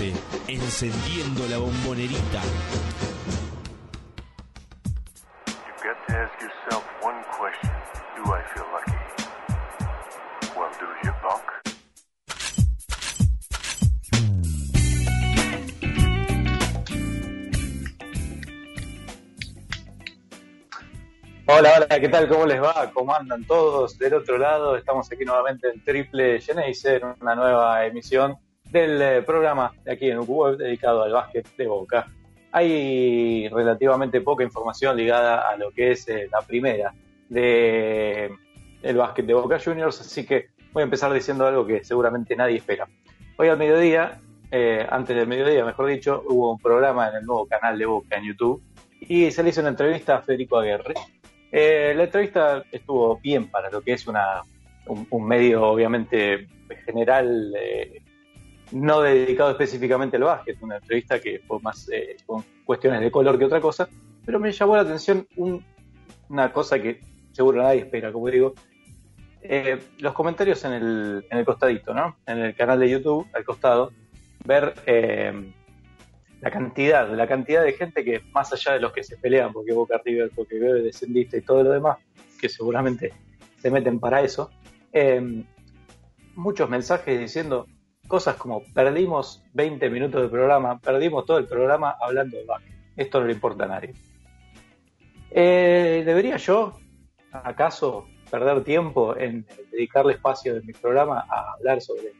Encendiendo la bombonerita. Hola, hola, ¿qué tal? ¿Cómo les va? ¿Cómo andan todos? Del otro lado, estamos aquí nuevamente en Triple Geneise, en una nueva emisión del eh, programa de aquí en web dedicado al básquet de Boca. Hay relativamente poca información ligada a lo que es eh, la primera de el básquet de Boca Juniors, así que voy a empezar diciendo algo que seguramente nadie espera. Hoy al mediodía, eh, antes del mediodía, mejor dicho, hubo un programa en el nuevo canal de Boca en YouTube y se le hizo una entrevista a Federico Aguirre. Eh, la entrevista estuvo bien para lo que es una, un, un medio, obviamente, general, eh, no dedicado específicamente al básquet, una entrevista que fue más eh, con cuestiones de color que otra cosa, pero me llamó la atención un- una cosa que seguro nadie espera, como digo, eh, los comentarios en el, en el costadito, ¿no? En el canal de YouTube, al costado, ver eh, la cantidad, la cantidad de gente que, más allá de los que se pelean, porque Boca River, porque Bebe descendiste y todo lo demás, que seguramente se meten para eso, muchos mensajes diciendo cosas como perdimos 20 minutos de programa, perdimos todo el programa hablando de básquet. Esto no le importa a nadie. Eh, ¿Debería yo, acaso, perder tiempo en dedicarle espacio de mi programa a hablar sobre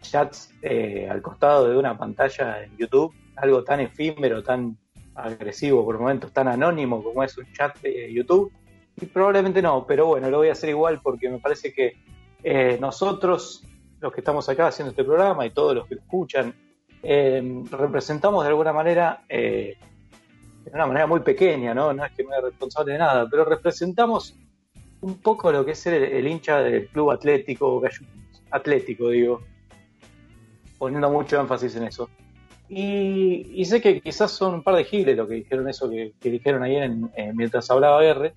chats eh, al costado de una pantalla en YouTube? Algo tan efímero, tan agresivo, por momentos tan anónimo como es un chat de YouTube. Y probablemente no, pero bueno, lo voy a hacer igual porque me parece que eh, nosotros, los que estamos acá haciendo este programa y todos los que escuchan, eh, representamos de alguna manera, eh, de una manera muy pequeña, ¿no? No es que no es responsable de nada, pero representamos un poco lo que es el, hincha del club atlético, atlético, digo, poniendo mucho énfasis en eso. Y, sé que quizás son un par de giles lo que dijeron eso que, dijeron ayer eh, mientras hablaba R.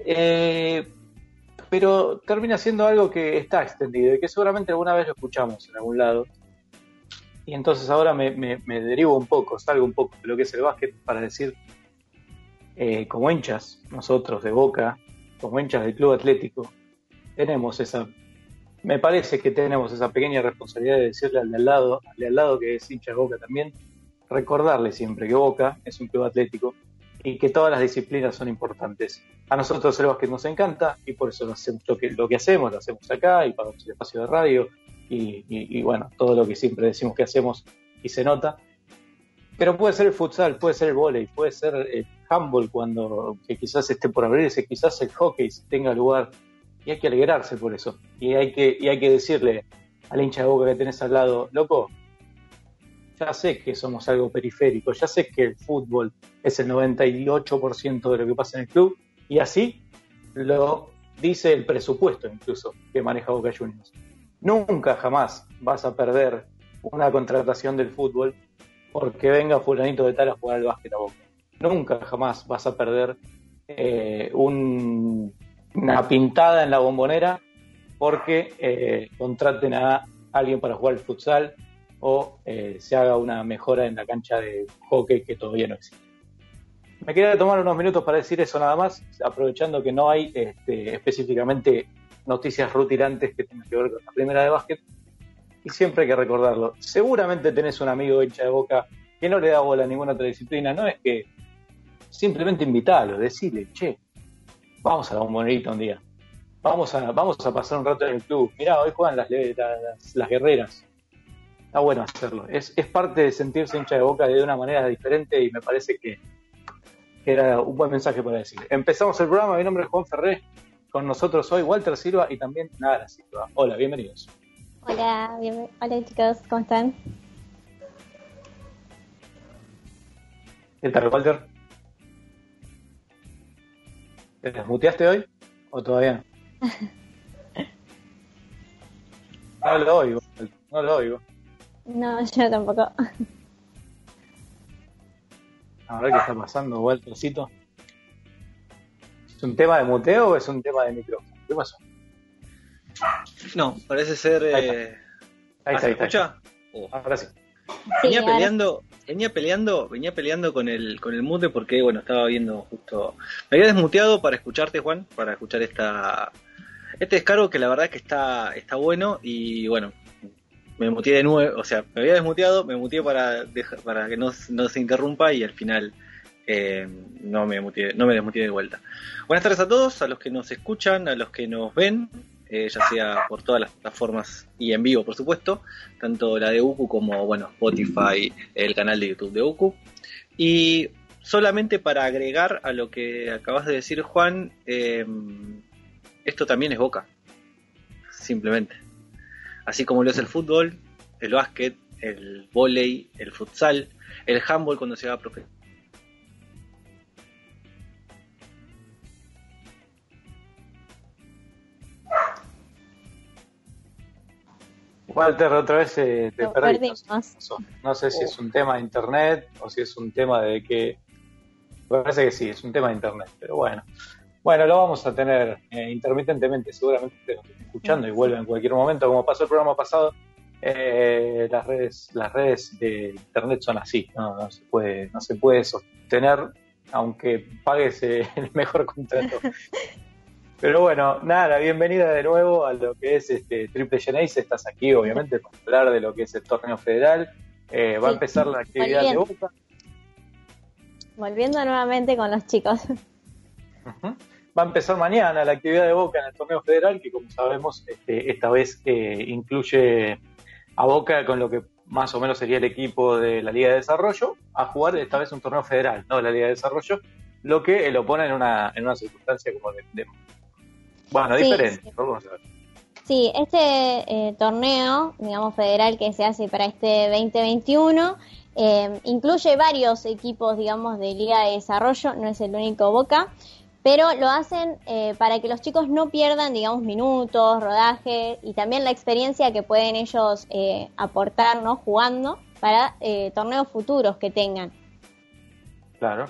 Eh, pero termina siendo algo que está extendido y que seguramente alguna vez lo escuchamos en algún lado. Y entonces ahora me, derivo un poco, salgo un poco de lo que es el básquet para decir, eh, como hinchas, nosotros de Boca, como hinchas del Club Atlético, tenemos esa, me parece que tenemos esa pequeña responsabilidad de decirle al de al lado, al de al lado que es hincha de Boca también, recordarle siempre que Boca es un club atlético y que todas las disciplinas son importantes. A nosotros el básquet nos encanta y por eso lo hacemos lo que, lo que hacemos, lo hacemos acá y para el espacio de radio y, y- y bueno, todo lo que siempre decimos que hacemos y se nota. Pero puede ser el futsal, puede ser el vóley, puede ser el handball cuando que quizás esté por abrirse, quizás el hockey tenga lugar y hay que alegrarse por eso. Y hay que, y hay que decirle al hincha de boca que tenés al lado, loco, ya sé que somos algo periférico, ya sé que el fútbol es el 98% de lo que pasa en el club y así lo dice el presupuesto incluso que maneja Boca Juniors. Nunca jamás vas a perder una contratación del fútbol porque venga fulanito de tal a jugar al básquet a Boca. Nunca jamás vas a perder eh, un- una pintada en la bombonera porque eh, contraten a alguien para jugar al futsal o eh, se haga una mejora en la cancha de hockey que todavía no existe. Me quería tomar unos minutos para decir eso nada más, aprovechando que no hay este, específicamente noticias rutilantes que tengan que ver con la primera de básquet. Y siempre hay que recordarlo. Seguramente tenés un amigo hincha de boca que no le da bola a ninguna otra disciplina. No es que simplemente invitalo, decirle, che, vamos a la bombonerita un día. Vamos a, vamos a pasar un rato en el club. Mirá, hoy juegan las, las, las guerreras. Está bueno hacerlo. Es, es parte de sentirse hincha de boca de una manera diferente y me parece que, que era un buen mensaje para decir. Empezamos el programa. Mi nombre es Juan Ferré. Con nosotros hoy Walter Silva y también Nara Silva. Hola, bienvenidos. Hola, bien- hola chicos, ¿cómo están? ¿Qué tal, Walter? ¿Te desmuteaste hoy o todavía no? No lo oigo, no lo oigo. No, yo tampoco. A ver qué está pasando, Waltercito. ¿Es un tema de muteo o es un tema de micrófono? ¿Qué pasó? No, parece ser. Ahí está. Eh... Ahí ¿ah, está, ¿Se ahí está. escucha? Ahora sí. Sí, venía ahora- peleando, venía peleando, venía peleando con el con el mute porque bueno, estaba viendo justo me había desmuteado para escucharte, Juan, para escuchar esta este descargo que la verdad que está está bueno y bueno, me muteé de nuevo, o sea, me había desmuteado, me muteé para para que no, no se interrumpa y al final eh, no me muteé, no me desmuteé de vuelta. Buenas tardes a todos, a los que nos escuchan, a los que nos ven, eh, ya sea por todas las plataformas y en vivo, por supuesto, tanto la de UCU como bueno Spotify, el canal de YouTube de UCU. Y solamente para agregar a lo que acabas de decir, Juan, eh, esto también es Boca, simplemente. Así como lo es el fútbol, el básquet, el vóley, el futsal, el handball cuando se va a profe- Walter, otra vez eh, te perdí. perdimos. No sé si es un tema de internet o si es un tema de que. Me parece que sí, es un tema de internet, pero bueno. Bueno, lo vamos a tener eh, intermitentemente, seguramente nos estén escuchando y vuelve en cualquier momento, como pasó el programa pasado. eh, las redes, las redes de internet son así, no, no se puede, no se puede sostener, aunque pagues eh, el mejor contrato. Pero bueno, nada, bienvenida de nuevo a lo que es este Triple Genesis. Estás aquí, obviamente, para hablar de lo que es el torneo federal. Eh, va a empezar la actividad de. Boca. Volviendo nuevamente con los chicos. Ujú. Va a empezar mañana la actividad de Boca en el torneo federal, que como sabemos, este, esta vez eh, incluye a Boca con lo que más o menos sería el equipo de la Liga de Desarrollo, a jugar esta vez un torneo federal, no la Liga de Desarrollo, lo que lo pone en una, en una circunstancia como de, de- bueno, Sí, diferente. sí. Sí, este eh, torneo, digamos, federal que se hace para este 2021, eh, incluye varios equipos, digamos, de Liga de Desarrollo, no es el único Boca, pero lo hacen eh, para que los chicos no pierdan, digamos, minutos, rodaje y también la experiencia que pueden ellos eh, aportar, ¿no? Jugando para eh, torneos futuros que tengan. Claro.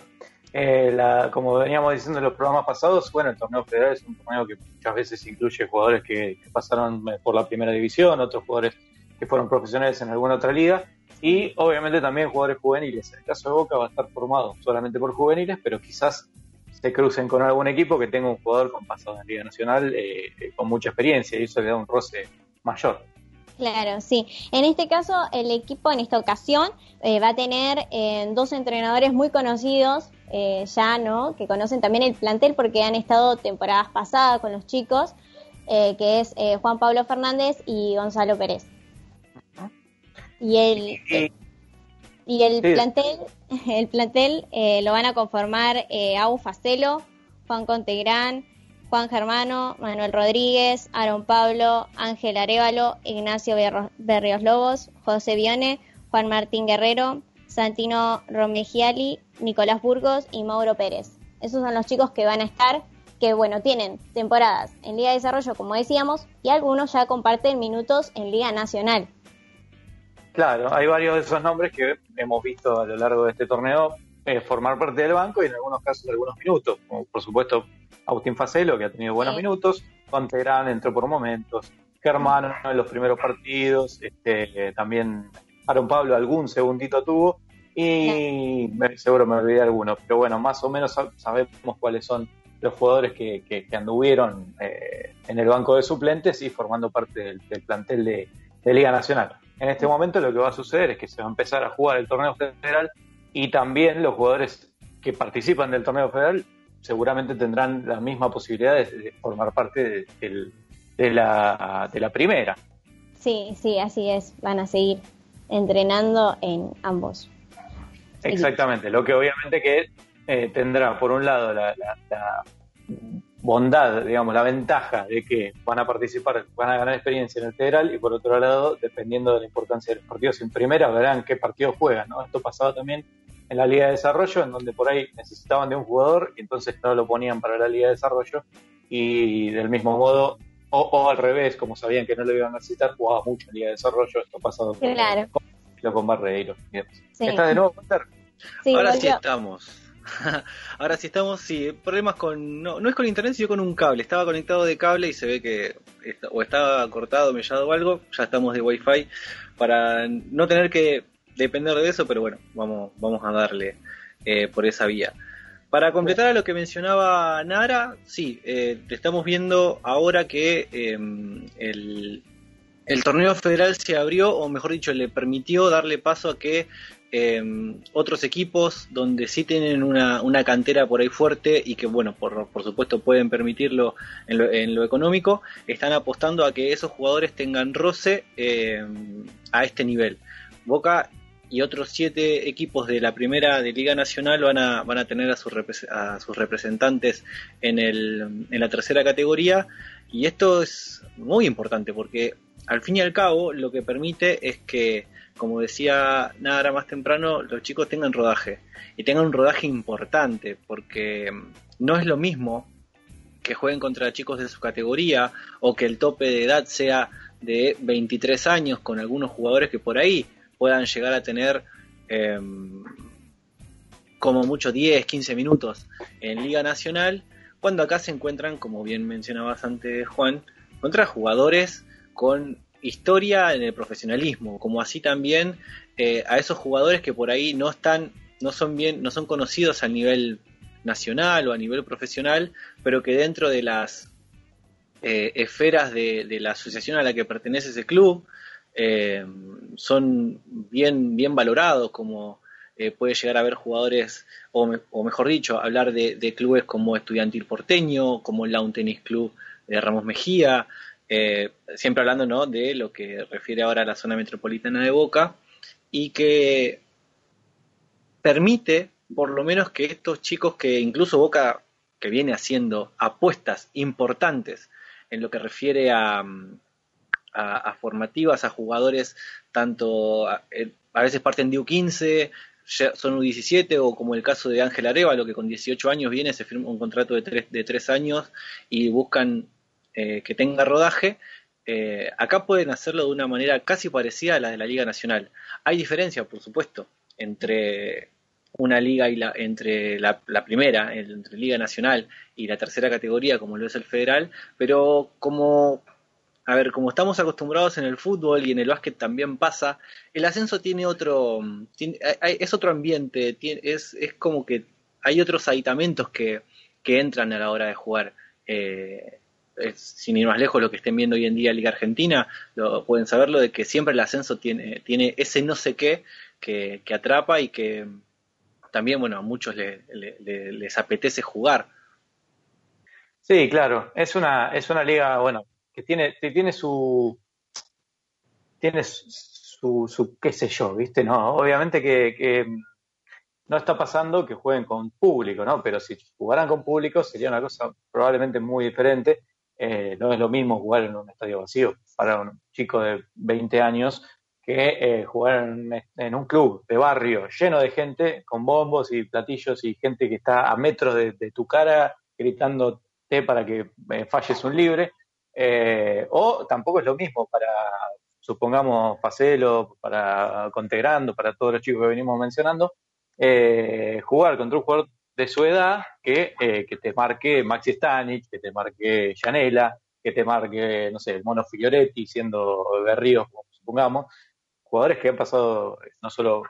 Eh, la- como veníamos diciendo en los programas pasados, bueno, el torneo federal es un torneo que muchas veces incluye jugadores que, que pasaron eh, por la primera división, otros jugadores que fueron profesionales en alguna otra liga y obviamente también jugadores juveniles. En el caso de Boca va a estar formado solamente por juveniles, pero quizás se crucen con algún equipo que tenga un jugador con pasado en Liga Nacional eh, eh, con mucha experiencia y eso le da un roce mayor. Claro, sí. En este caso, el equipo en esta ocasión eh, va a tener eh, dos entrenadores muy conocidos eh, ya, ¿no? Que conocen también el plantel porque han estado temporadas pasadas con los chicos, que es Juan Pablo Fernández y Gonzalo Pérez. Y el, Y- el Sí. plantel, el plantel eh, lo van a conformar eh, Au Facelo, Juan Contegrán, Juan Germano, Manuel Rodríguez, Aaron Pablo, Ángel Arevalo, Ignacio Berrios Lobos, José Vione, Juan Martín Guerrero, Santino Romegiali, Nicolás Burgos y Mauro Pérez. Esos son los chicos que van a estar, que bueno, tienen temporadas en Liga de Desarrollo, como decíamos, y algunos ya comparten minutos en Liga Nacional. Claro, hay varios de esos nombres que hemos visto a lo largo de este torneo eh, formar parte del banco y en algunos casos algunos minutos, como por supuesto Agustín Facelo, que ha tenido buenos Sí. minutos, Contegrán entró por momentos, Germano en los primeros partidos, este, eh, también Aaron Pablo algún segundito tuvo y seguro me olvidé alguno, pero bueno, más o menos sab- sabemos cuáles son los jugadores que, que- que anduvieron eh, en el banco de suplentes y formando parte del, del plantel de, de Liga Nacional. En este momento lo que va a suceder es que se va a empezar a jugar el torneo federal y también los jugadores que participan del torneo federal seguramente tendrán la misma posibilidad de, formar parte de, la, de la primera. Sí, sí, así es. Van a seguir entrenando en ambos. Exactamente, lo que obviamente que eh, tendrá por un lado la, la- la bondad, digamos, la ventaja de que van a participar, van a ganar experiencia en el federal y por otro lado, dependiendo de la importancia de los partidos en primera, verán qué partidos juegan, ¿no? Esto pasaba también en la Liga de Desarrollo, en donde por ahí necesitaban de un jugador y entonces no lo ponían para la Liga de Desarrollo y del mismo modo, o, o al revés, como sabían que no lo iban a necesitar, jugaba mucho en Liga de Desarrollo, esto ha pasado con, Claro. con, con Barreiro. Sí. ¿Estás de nuevo, Walter? Sí, Ahora sí estamos. Ahora sí estamos, sí, problemas con... No, no es con internet, sino con un cable. Estaba conectado de cable y se ve que o estaba cortado, mellado o algo. Ya estamos de wifi. para no tener que depender de eso, pero bueno, vamos, vamos a darle eh, por esa vía. Para completar a lo que mencionaba Nara, sí, eh, estamos viendo ahora que em, el torneo federal se abrió, o mejor dicho, le permitió darle paso a que em, otros equipos donde sí tienen una, una, cantera por ahí fuerte y que, bueno, por, por supuesto pueden permitirlo en lo, en lo, económico, están apostando a que esos jugadores tengan roce em, a este nivel. Boca y otros siete equipos de la primera de Liga Nacional van a, van a tener a, sus a sus representantes en, el, en la tercera categoría y esto es muy importante porque al fin y al cabo lo que permite es que, como decía Nara más temprano, los chicos tengan rodaje. Y tengan un rodaje importante porque no es lo mismo que jueguen contra chicos de su categoría o que el tope de edad sea de 23 años con algunos jugadores que por ahí puedan llegar a tener eh, como mucho 10, 15 minutos en Liga Nacional, cuando acá se encuentran, como bien mencionabas antes Juan, contra jugadores con historia en el profesionalismo, como así también eh, a esos jugadores que por ahí no están, no son bien, no son conocidos a nivel nacional o a nivel profesional, pero que dentro de las eh, esferas de, la asociación a la que pertenece ese club, eh, son bien, bien valorados, como eh, puede llegar a haber jugadores, o, me, o mejor dicho, hablar de, de, clubes como Estudiantil Porteño, como el Lawn Tennis Club de Ramos Mejía, eh, siempre hablando ¿no? de lo que refiere ahora a la zona metropolitana de Boca, y que permite por lo menos que estos chicos que incluso Boca que viene haciendo apuestas importantes en lo que refiere a, a, formativas, a jugadores tanto a, a veces parten de U15, son U17 o como el caso de Ángel Arevalo que con 18 años viene, se firma un contrato de tres, de tres años y buscan eh, que tenga rodaje, eh, acá pueden hacerlo de una manera casi parecida a la de la Liga Nacional. Hay diferencia, por supuesto, entre una liga y la, entre la, primera, entre Liga Nacional y la tercera categoría, como lo es el federal, pero como a ver, como estamos acostumbrados en el fútbol y en el básquet también pasa, el ascenso tiene otro, tiene, es otro ambiente, tiene, es, es como que hay otros aditamentos que, que entran a la hora de jugar. Eh, sin ir más lejos, lo que estén viendo hoy en día Liga Argentina, lo, pueden saberlo de que siempre el ascenso tiene, tiene ese no sé qué que, que atrapa y que también, bueno, a muchos le, le, les apetece jugar. Sí, claro, es una, es una liga, bueno, que tiene, tiene su, tiene su, qué sé yo, ¿viste? No, obviamente que, que, no está pasando que jueguen con público, ¿no? Pero si jugaran con público sería una cosa probablemente muy diferente. Eh, no es lo mismo jugar en un estadio vacío para un chico de 20 años que eh, jugar en, en, un club de barrio lleno de gente, con bombos y platillos y gente que está a metros de, tu cara gritándote para que eh, falles un libre. Eh, o tampoco es lo mismo para, supongamos, Facelo, para Contegrando, para todos los chicos que venimos mencionando, jugar contra un jugador de su edad que, eh, que te marque Maxi Stanic, que te marque Janela, que te marque, no sé, el Mono Fioretti, siendo Berríos, supongamos, jugadores que han pasado no solo,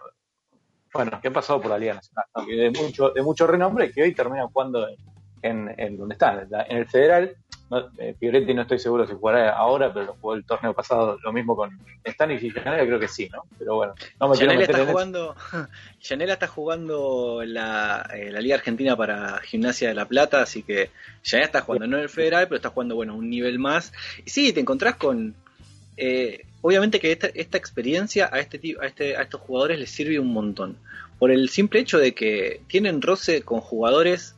bueno, que han pasado por la Liga Nacional, que de mucho, de mucho renombre, que hoy terminan jugando en, en, en donde están, en el federal, no, eh, Fioretti no estoy seguro si jugará ahora, pero lo jugó el torneo pasado, lo mismo con Stanis y Janela, creo que sí, ¿no? Pero bueno, no me Janela está jugando, Janela está jugando la, eh, la, Liga Argentina para Gimnasia de la Plata, así que Janela está jugando no en el federal, pero está jugando bueno un nivel más. Y sí, te encontrás con eh, obviamente que esta, esta experiencia a este, a este a estos jugadores les sirve un montón. Por el simple hecho de que tienen roce con jugadores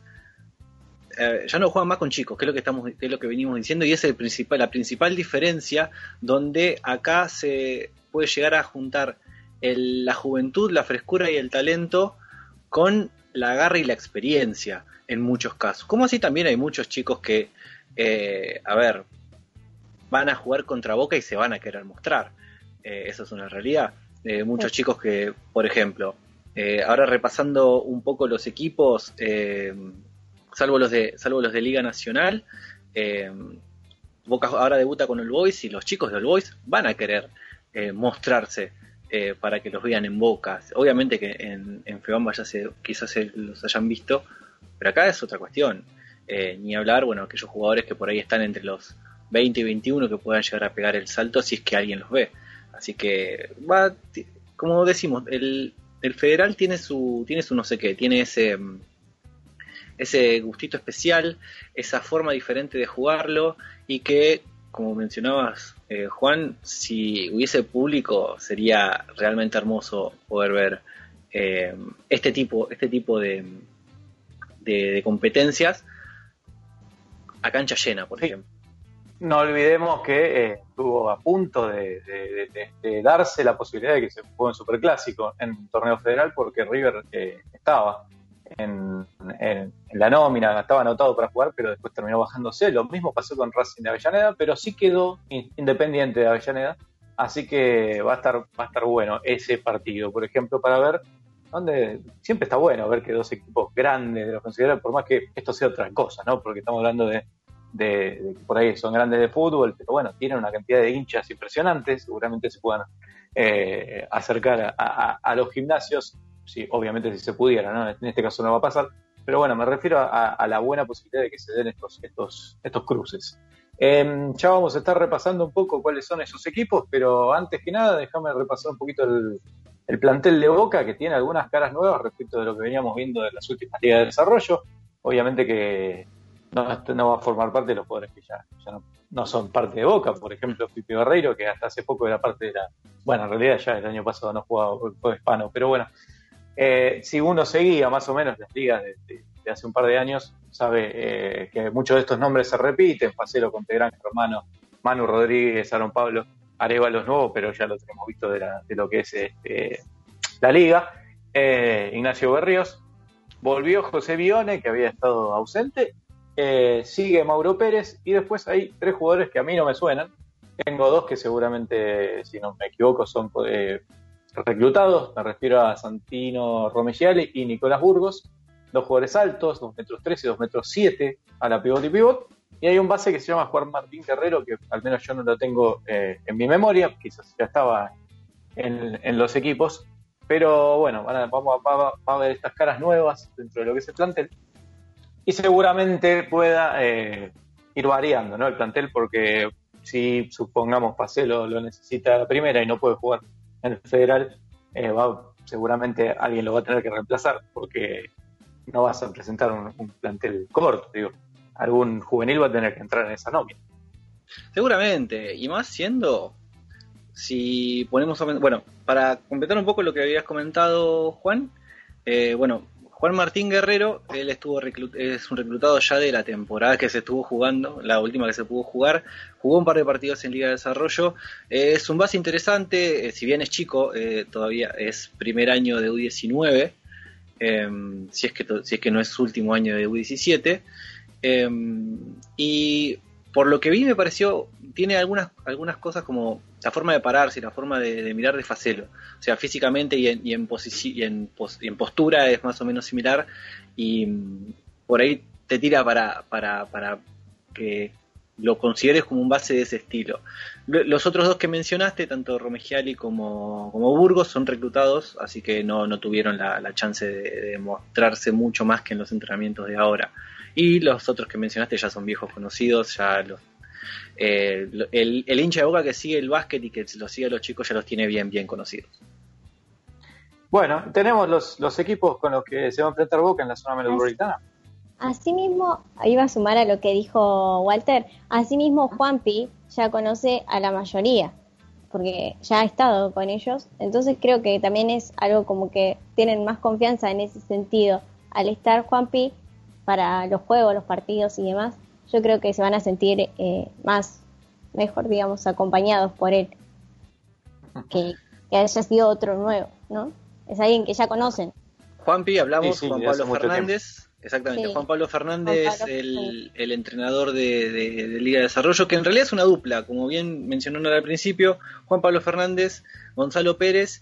eh, ya no juegan más con chicos, que es lo que estamos, que es lo que venimos diciendo, y es el principal, la principal diferencia donde acá se puede llegar a juntar el, la juventud, la frescura y el talento con la garra y la experiencia en muchos casos. Como así también hay muchos chicos que, eh, a ver, van a jugar contra Boca y se van a querer mostrar. Eh, eso es una realidad. Eh, muchos sí. chicos que, por ejemplo, ahora repasando un poco los equipos, eh, salvo los de, salvo los de Liga Nacional. Eh, Boca ahora debuta con el Boys y los chicos del Boys van a querer eh, mostrarse eh, para que los vean en Boca. Obviamente que en, en Febamba ya se, quizás se los hayan visto, pero acá es otra cuestión. Eh, ni hablar, bueno, aquellos jugadores que por ahí están entre los 20 y 21 que puedan llegar a pegar el salto si es que alguien los ve. Así que va, como decimos, el, el federal tiene su, tiene su no sé qué, tiene ese, mm, ese gustito especial, esa forma diferente de jugarlo y que, como mencionabas, eh, Juan, si hubiese público sería realmente hermoso poder ver eh, este tipo, este tipo de, de, de competencias a cancha llena, por Sí. ejemplo. No olvidemos que eh, estuvo a punto de, de- darse la posibilidad de que se juegue en Superclásico en el torneo federal porque River eh, estaba en, en- la nómina, estaba anotado para jugar, pero después terminó bajándose. Lo mismo pasó con Racing de Avellaneda, pero sí quedó in- independiente de Avellaneda. Así que va a estar, va a estar bueno ese partido, por ejemplo, para ver donde siempre está bueno ver que dos equipos grandes de los considerados, por más que esto sea otra cosa, ¿no? Porque estamos hablando de, por ahí son grandes de fútbol, pero bueno, tienen una cantidad de hinchas impresionantes, seguramente se puedan eh, acercar a los gimnasios, sí, obviamente si se pudiera, ¿no? En este caso no va a pasar, pero bueno, me refiero a, la buena posibilidad de que se den estos, estos, estos cruces. Em, ya vamos a estar repasando un poco cuáles son esos equipos, pero antes que nada, déjame repasar un poquito el, el plantel de Boca, que tiene algunas caras nuevas respecto de lo que veníamos viendo de las últimas ligas de desarrollo. Obviamente que no, no va a formar parte de los jugadores que ya, ya no, no son parte de Boca, por ejemplo, Pipi Barreiro, que hasta hace poco era parte de la. Bueno, en realidad ya el año pasado no jugaba, fue hispano, pero bueno, eh, si uno seguía más o menos las ligas de, hace un par de años, sabe eh, que muchos de estos nombres se repiten: Facelo, Contegrán, Germano, Manu Rodríguez, Aaron Pablo, Arevalo es nuevo, pero ya lo tenemos visto de, lo que es este, la liga. Eh, Ignacio Berríos, volvió José Bione, que había estado ausente, sigue Mauro Pérez, y después hay tres jugadores que a mí no me suenan. Tengo dos que seguramente, si no me equivoco, son reclutados. Me refiero a Santino Romigiale y Nicolás Burgos. Dos jugadores altos, 2 metros 13 y 2 metros 7 a la pivot y pivot. Y hay un base que se llama Juan Martín Guerrero, que al menos yo no lo tengo eh, en mi memoria, quizás ya estaba en, los equipos. Pero bueno, van a- vamos a, ver estas caras nuevas dentro de lo que es el plantel. Y seguramente pueda eh, ir variando ¿no? el plantel, porque si supongamos Pacelo lo necesita la primera y no puede jugar federal, eh, va, seguramente alguien lo va a tener que reemplazar, porque no vas a presentar un, un plantel corto, digo. Algún juvenil va a tener que entrar en esa nómina. Seguramente, y más siendo, si ponemos, a- bueno, para completar un poco lo que habías comentado, Juan, eh, bueno, Juan Martín Guerrero, él estuvo es un reclutado ya de la temporada que se estuvo jugando, la última que se pudo jugar, jugó un par de partidos en Liga de Desarrollo, eh, es un base interesante, eh, si bien es chico, eh, todavía es primer año de U19, eh, si, es que si es que no es último año de U17, eh, y por lo que vi me pareció, tiene algunas, algunas cosas como la forma de pararse, la forma de, mirar de Facelo. O sea, físicamente y en, y en, pos- y en postura es más o menos similar y mm, por ahí te tira para, para, para que lo consideres como un base de ese estilo. Lo- Los otros dos que mencionaste, tanto Romegiali como, como Burgos, son reclutados, así que no, no tuvieron la, la chance de, de mostrarse mucho más que en los entrenamientos de ahora. Y los otros que mencionaste ya son viejos conocidos, ya los, eh, lo- el, el hincha de boca que sigue el básquet y que los sigue a los chicos ya los tiene bien, bien conocidos. Bueno, tenemos los, los equipos con los que se va a enfrentar Boca en la zona metropolitana. Asimismo, iba a sumar a lo que dijo Walter, asimismo Juanpi ya conoce a la mayoría, porque ya ha estado con ellos, entonces creo que también es algo como que tienen más confianza en ese sentido. Al estar Juanpi para los juegos, los partidos y demás, yo creo que se van a sentir eh, más, mejor digamos, acompañados por él, que, que haya sido otro nuevo, ¿no? Es alguien que ya conocen. Juanpi, hablamos, Sí, sí, Juan Pablo Fernández. Exactamente, Sí. Juan Pablo Fernández, Juan Pablo el, Fernández. el entrenador de, de- de Liga de Desarrollo, que en realidad es una dupla, como bien mencionó Nora al principio, Juan Pablo Fernández, Gonzalo Pérez,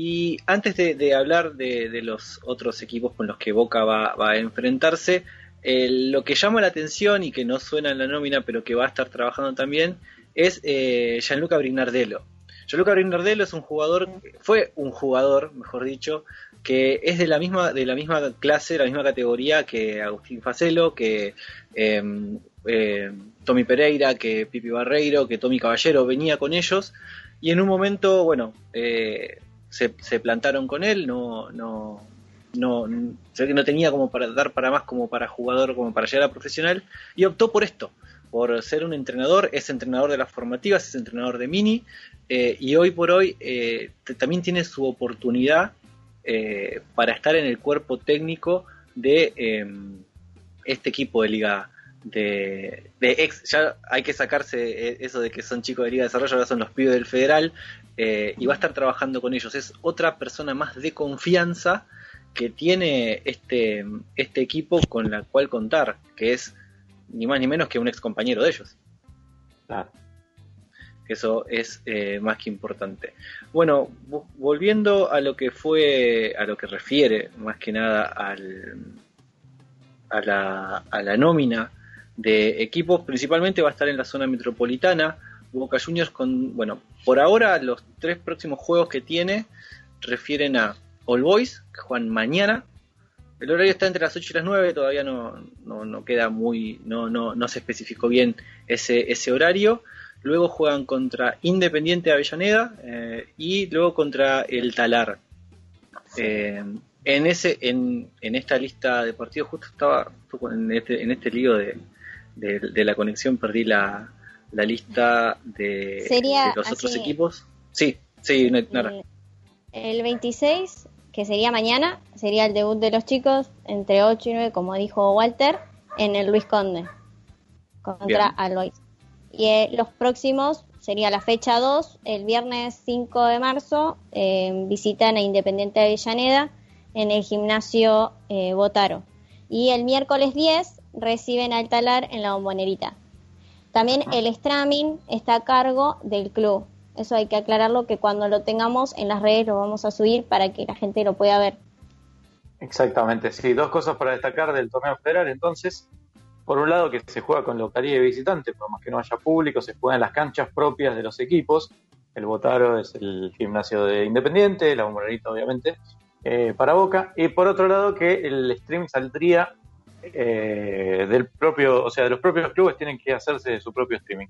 y antes de, hablar de, los otros equipos con los que Boca va, a enfrentarse, lo que llama la atención y que no suena en la nómina, pero que va a estar trabajando también, es eh, Gianluca Brignardello. Gianluca Brindardelo es un jugador, fue un jugador, mejor dicho, que es de la misma, de la misma clase, de la misma categoría que Agustín Facelo, que eh, eh, Tommy Pereira, que Pipi Barreiro, que Tommy Caballero, venía con ellos y en un momento, bueno, eh, se, se, plantaron con él, no, no, no, no tenía como para dar para más como para jugador, como para llegar a profesional y optó por esto, por ser un entrenador, es entrenador de las formativas, es entrenador de mini eh, y hoy por hoy eh, también tiene su oportunidad eh, para estar en el cuerpo técnico de em, este equipo de liga de, de, ex, ya hay que sacarse eso de que son chicos de Liga de Desarrollo, ahora son los pibes del Federal, eh, y va a estar trabajando con ellos. Es otra persona más de confianza que tiene este, este equipo con la cual contar, que es ni más ni menos que un ex compañero de ellos. Claro. Eso es eh, más que importante. Bueno, volviendo a lo que fue, a lo que refiere más que nada al, a, la, a la nómina de equipos, principalmente va a estar en la zona metropolitana. Boca Juniors con, bueno, por ahora los tres próximos juegos que tiene refieren a All Boys, que juegan mañana. El horario está entre las 8 y las 9, todavía no, no, queda muy, no, no, no se especificó bien ese, ese horario. Luego juegan contra Independiente de Avellaneda eh, y luego contra el Talar. Eh, en ese, en, en esta lista de partidos, justo estaba en este, en este lío de, de la conexión, perdí la, la lista de, los así, otros equipos. Sí, sí, no, no, El, el 26, que sería mañana, sería el debut de los chicos entre 8 y 9, como dijo Walter, en el Luis Conde contra. Alois. Y eh, los próximos sería la fecha 2, el viernes 5 de marzo, eh, visitan a Independiente de Avellaneda en el gimnasio eh, Botaro. Y el miércoles 10 reciben al Talar en la bombonerita. También el streaming está a cargo del club. Eso hay que aclararlo que cuando lo tengamos en las redes lo vamos a subir para que la gente lo pueda ver. Exactamente, sí. Dos cosas para destacar del torneo federal. Entonces, por un lado que se juega con localidad de visitante, por más que no haya público, se juega en las canchas propias de los equipos. El Botaro es el gimnasio de Independiente, la Bombonerita obviamente, eh, para Boca. Y por otro lado que el stream saldría eh, del propio, o sea, de los propios clubes tienen que hacerse su propio streaming.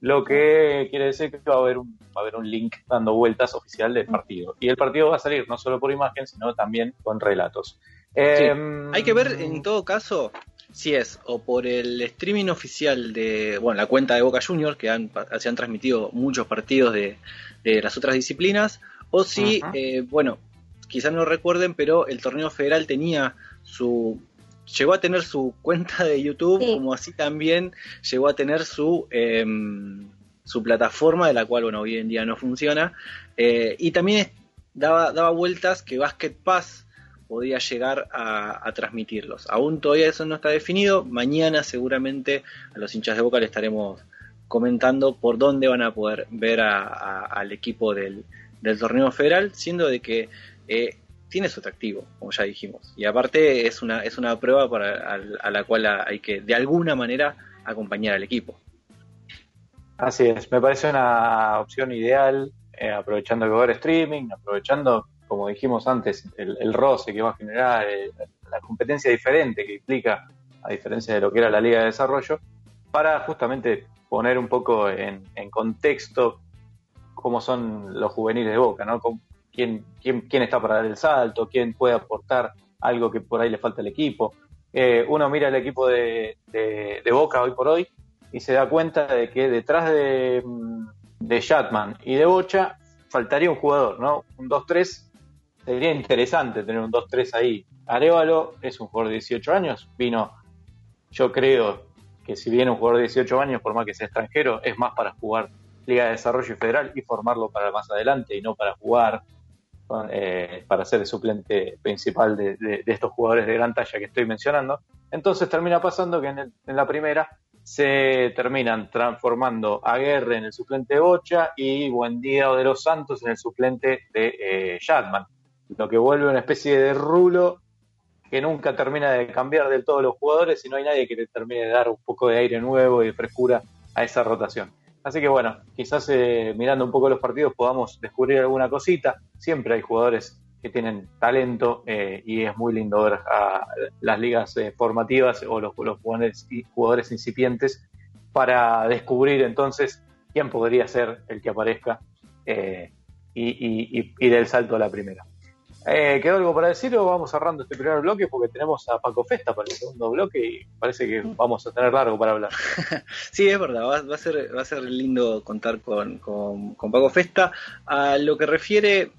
Lo que quiere decir que va a haber un, va a haber un link dando vueltas oficial del partido. Y el partido va a salir no solo por imagen, sino también con relatos. Eh, Hay que ver en todo caso si es o por el streaming oficial de, bueno, la cuenta de Boca Juniors, que han, se han transmitido muchos partidos de, de las otras disciplinas, o si, eh, bueno, quizás no recuerden, pero el torneo federal tenía su llegó a tener su cuenta de YouTube, Sí. como así también llegó a tener su eh, su plataforma, de la cual bueno hoy en día no funciona, eh, y también daba, daba vueltas que Basket Pass podía llegar a, a transmitirlos. Aún todavía eso no está definido, mañana seguramente a los hinchas de Boca le estaremos comentando por dónde van a poder ver a- a- al equipo del, del torneo federal, siendo de que eh, tiene su atractivo, como ya dijimos. Y aparte es una, es una prueba para, a, la cual hay que de alguna manera acompañar al equipo. Así es, me parece una opción ideal, eh, aprovechando que va streaming, aprovechando, como dijimos antes, el, roce que va a generar, eh, la competencia diferente que implica, a diferencia de lo que era la Liga de Desarrollo, para justamente poner un poco en, en contexto cómo son los juveniles de Boca, ¿no? Quién, está para dar el salto, quién puede aportar algo que por ahí le falta al equipo. Eh, uno mira el equipo de, de- de Boca hoy por hoy y se da cuenta de que detrás de, mm, de Shatman y de Bocha faltaría un jugador, ¿no? Un 2-3 sería interesante tener un 2-3 ahí. Arevalo es un jugador de 18 años, vino, yo creo que si viene un jugador de 18 años, por más que sea extranjero, es más para jugar Liga de Desarrollo y Federal y formarlo para más adelante y no para jugar, eh, para ser el suplente principal de, estos jugadores de gran talla que estoy mencionando. Entonces termina pasando que en, el- en la primera se terminan transformando a Guerre en el suplente de Bocha y Buendía o de los Santos en el suplente de eh, lo que vuelve una especie de rulo que nunca termina de cambiar del todo los jugadores y no hay nadie que le termine de dar un poco de aire nuevo y de frescura a esa rotación. Así que bueno, quizás eh, mirando un poco los partidos podamos descubrir alguna cosita. Siempre hay jugadores que tienen talento eh, y es muy lindo ver a las ligas eh, formativas o los, los jugadores, jugadores incipientes para descubrir entonces quién podría ser el que aparezca eh, y, y, y, del salto a la primera. Eh, ¿Quedó algo para decir o vamos cerrando este primer bloque? Porque tenemos a Paco Festa para el segundo bloque y parece que vamos a tener largo para hablar. sí, es verdad, va, va, a, ser, va a ser lindo contar con, con, con Paco Festa. A lo que refiere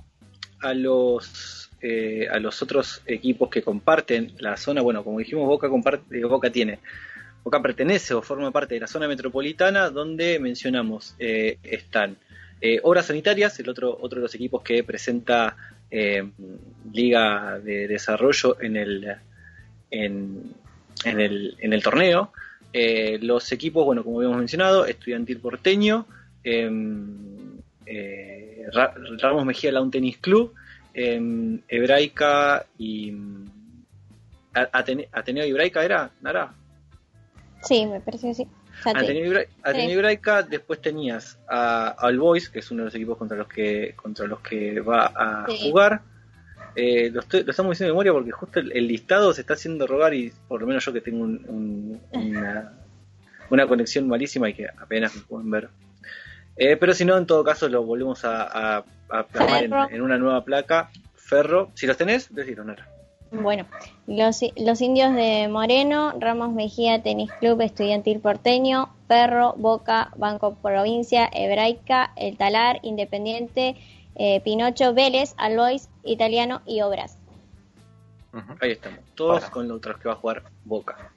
a los eh, a los otros equipos que comparten la zona, bueno, como dijimos, Boca comparte, Boca tiene, Boca pertenece o forma parte de la zona metropolitana donde mencionamos eh, están eh, Obras Sanitarias, el otro otro de los equipos que presenta eh, Liga de Desarrollo en el en, en el, en el torneo. Eh, los equipos, bueno, como habíamos mencionado, Estudiantil Porteño, em, eh, Ramos Mejía Lawn Tennis Club, eh, Hebraica y Atene, Ateneo Hebraica era, Nara. Sí, me parece que sí. Ateneo Hebraica, después tenías a, All Boys, que es uno de los equipos contra los que contra los que va a sí. jugar. Eh, lo, estoy, lo, estamos diciendo de memoria porque justo el, el, listado se está haciendo rogar y por lo menos yo que tengo un, un, una, una, conexión malísima y que apenas me pueden ver. Eh, pero si no, en todo caso lo volvemos a, a, a plasmar en, en, una nueva placa. Ferro, si los tenés, decirlo, Nara. Bueno, los, los indios de Moreno, Ramos Mejía, Tenis Club, Estudiantil Porteño, Ferro, Boca, Banco Provincia, Hebraica, El Talar, Independiente, eh, Pinocho, Vélez, Alois, Italiano y Obras. Uh -huh. Ahí estamos, todos con los otros que va a jugar Boca.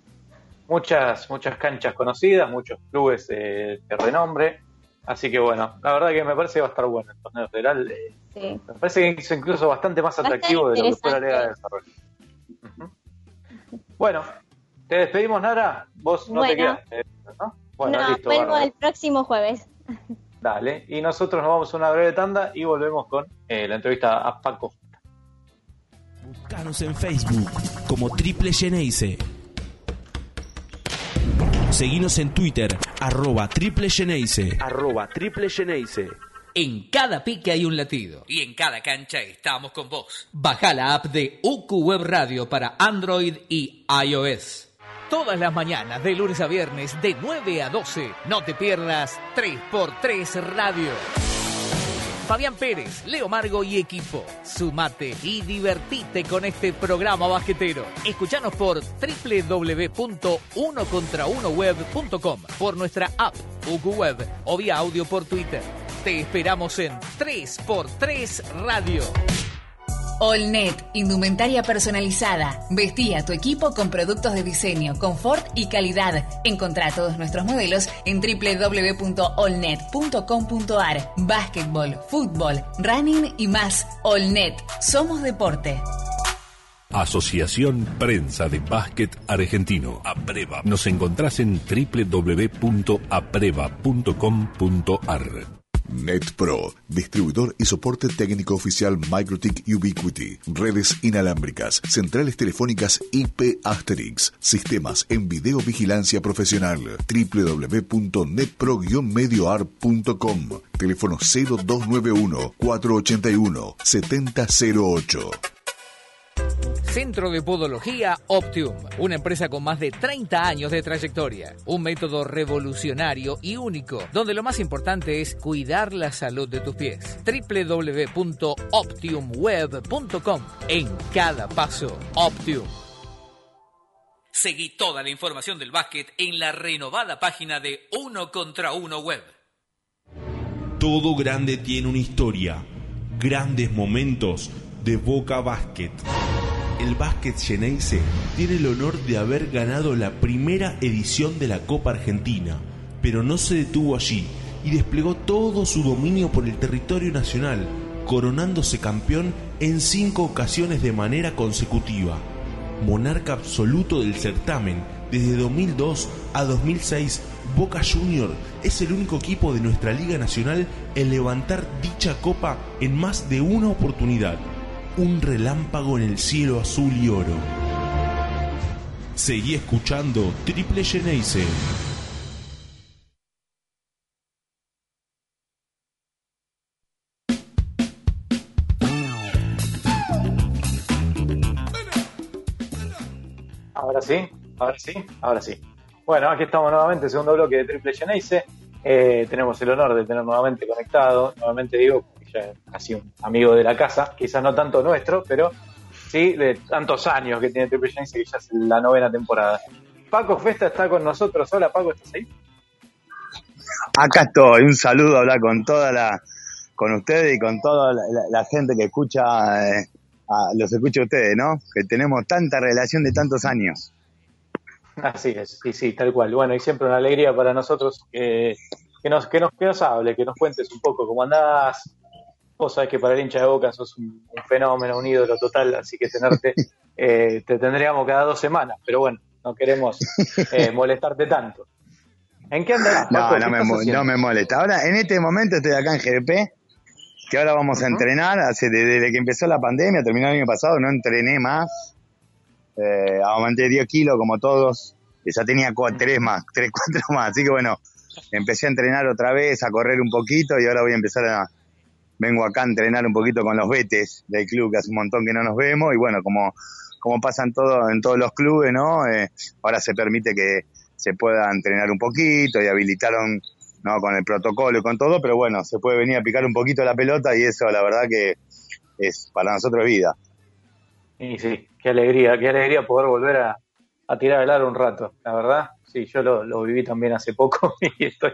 Muchas, muchas canchas conocidas, muchos clubes eh, de renombre. Así que bueno, la verdad que me parece que va a estar bueno el torneo federal. Eh, sí. Me parece que es incluso bastante más atractivo de lo que fue la Liga de Desarrollo. Uh -huh. Bueno, te despedimos, Nara. Vos no bueno. te quedas, eh, ¿no? Bueno, no, listo. Vuelvo el próximo jueves. Dale, y nosotros nos vamos a una breve tanda y volvemos con eh, la entrevista a Paco. Buscanos en Facebook como Triple Geneise. Seguinos en Twitter, arroba Triple Geneise. Arroba Triple Geneise. En cada pique hay un latido. Y en cada cancha estamos con vos. Baja la app de UQ Web Radio para Android y iOS. Todas las mañanas, de lunes a viernes, de 9 a 12. No te pierdas 3x3 Radio. Fabián Pérez, Leo Margo y equipo. Sumate y divertite con este programa basquetero. Escuchanos por www.unocontraunoweb.com, por nuestra app UQ Web o vía audio por Twitter. Te esperamos en 3x3 Radio. Allnet, indumentaria personalizada. Vestí a tu equipo con productos de diseño, confort y calidad. Encontrá todos nuestros modelos en www.allnet.com.ar. Básquetbol, fútbol, running y más. Allnet, somos deporte. Asociación Prensa de Básquet Argentino. Apreva. Nos encontrás en www.apreva.com.ar. NetPro, distribuidor y soporte técnico oficial Microtik Ubiquity, redes inalámbricas, centrales telefónicas IP Asterix, sistemas en videovigilancia profesional, www.netpro-medioar.com, teléfono 0291 481 7008. Centro de Podología Optium, una empresa con más de 30 años de trayectoria, un método revolucionario y único, donde lo más importante es cuidar la salud de tus pies. www.optiumweb.com En cada paso, Optium. Seguí toda la información del básquet en la renovada página de Uno contra Uno Web. Todo grande tiene una historia, grandes momentos de Boca Basket el básquet Geneise tiene el honor de haber ganado la primera edición de la Copa Argentina, pero no se detuvo allí y desplegó todo su dominio por el territorio nacional, coronándose campeón en cinco ocasiones de manera consecutiva. Monarca absoluto del certamen, desde 2002 a 2006, Boca Junior es el único equipo de nuestra Liga Nacional en levantar dicha copa en más de una oportunidad un relámpago en el cielo azul y oro. Seguí escuchando Triple Geneise. Ahora sí, ahora sí, ahora sí. Bueno, aquí estamos nuevamente, segundo bloque de Triple Geneise. Eh, tenemos el honor de tener nuevamente conectado, nuevamente digo, ya casi un amigo de la casa, quizás no tanto nuestro, pero sí de tantos años que tiene Triple Geneise que ya es la novena temporada. Paco Festa está con nosotros. Hola Paco, ¿estás ahí? Acá estoy, un saludo hablar con toda la, con ustedes y con toda la, la- la gente que escucha, eh, a- los escucha a ustedes, ¿no? Que tenemos tanta relación de tantos años. Así es, sí, sí, tal cual. Bueno, y siempre una alegría para nosotros que, que, nos, que, nos, que nos hable, que nos cuentes un poco cómo andás. Vos sabés que para el hincha de Boca sos un, un fenómeno, un ídolo total, así que tenerte, eh, te tendríamos cada dos semanas, pero bueno, no queremos eh, molestarte tanto. ¿En qué andas? No, no ¿Qué me, no me molesta. Ahora, en este momento estoy acá en GDP, que ahora vamos a entrenar. Hace, desde que empezó la pandemia, terminó el año pasado, no entrené más. Eh, aumenté 10 kilos como todos. que Ya tenía 3 más, 3, 4 más. Así que bueno, empecé a entrenar otra vez, a correr un poquito y ahora voy a empezar a... Vengo acá a entrenar un poquito con los betes del club, que hace un montón que no nos vemos. Y bueno, como, como pasa en, todo, en todos los clubes, ¿no? Eh, ahora se permite que se pueda entrenar un poquito y habilitaron no con el protocolo y con todo, pero bueno, se puede venir a picar un poquito la pelota y eso la verdad que es para nosotros vida. Y sí, qué alegría, qué alegría poder volver a, a tirar el aro un rato, la verdad. Sí, yo lo, lo viví también hace poco y estoy,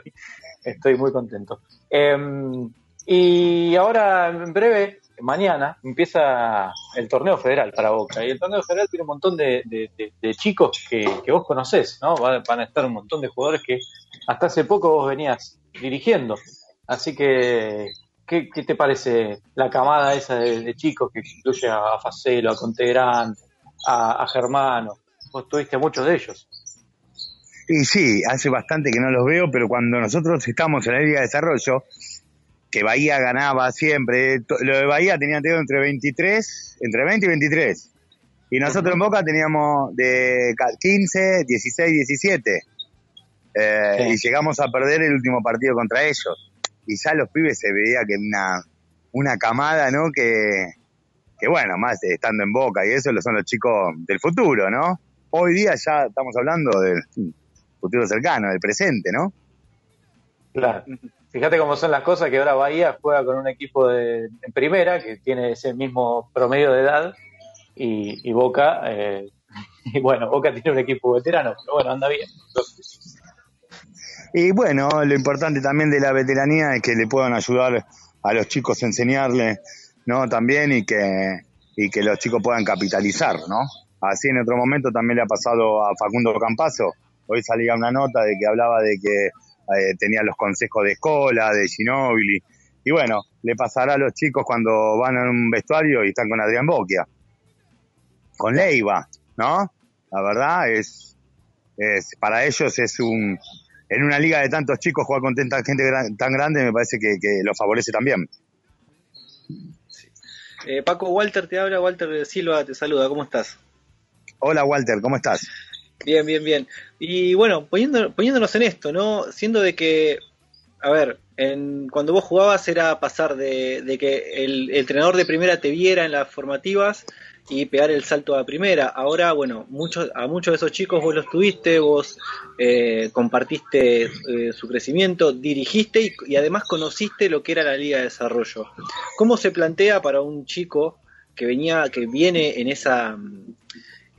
estoy muy contento. Em, y ahora, en breve, mañana, empieza el torneo federal para Boca. Y el torneo federal tiene un montón de, chicos que, vos conocés, ¿no? Van, a estar un montón de jugadores que hasta hace poco vos venías dirigiendo. Así que, ¿qué, te parece la camada esa de, chicos que incluye a Facelo, a Contegrán, a, a Germano? Vos tuviste muchos de ellos. Y sí, hace bastante que no los veo, pero cuando nosotros estamos en la Liga de Desarrollo, que Bahía ganaba siempre, lo de Bahía tenían tenido entre 23, entre 20 y 23. Y nosotros en Boca teníamos de ca- 15, 16, 17. Eh, Sí. Y llegamos a perder el último partido contra ellos. Y ya los pibes se veía que una, una camada, ¿no? Que, que bueno, más estando en Boca y eso, lo son los chicos del futuro, ¿no? Hoy día ya estamos hablando del futuro cercano, del presente, ¿no? Claro. Fíjate cómo son las cosas que ahora Bahía juega con un equipo de, en primera que tiene ese mismo promedio de edad y, Boca, eh, y bueno, Boca tiene un equipo veterano, pero bueno, anda bien. Entonces, Y bueno, lo importante también de la veteranía es que le puedan ayudar a los chicos a enseñarle, ¿no? También y que, y que los chicos puedan capitalizar, ¿no? Así en otro momento también le ha pasado a Facundo Campazo. Hoy salía una nota de que hablaba de que eh, tenía los consejos de escola, de Ginóbili. Y bueno, le pasará a los chicos cuando van a un vestuario y están con Adrián Boquia. Con Leiva, ¿no? La verdad es, es para ellos es un, en una liga de tantos chicos jugar con tanta gente gran- tan grande me parece que, que los favorece también. Eh, Paco, Walter te habla, Walter Silva te saluda, ¿cómo estás? Hola Walter, ¿cómo estás? Bien, bien, bien. Y bueno, poniendo, poniéndonos en esto, ¿no? Siendo de que, a ver, en, cuando vos jugabas era pasar de, de que el, entrenador de primera te viera en las formativas y pegar el salto a primera. Ahora, bueno, muchos, a muchos de esos chicos vos los tuviste, vos eh, compartiste eh, su crecimiento, dirigiste y, y además conociste lo que era la Liga de Desarrollo. ¿Cómo se plantea para un chico que venía, que viene en esa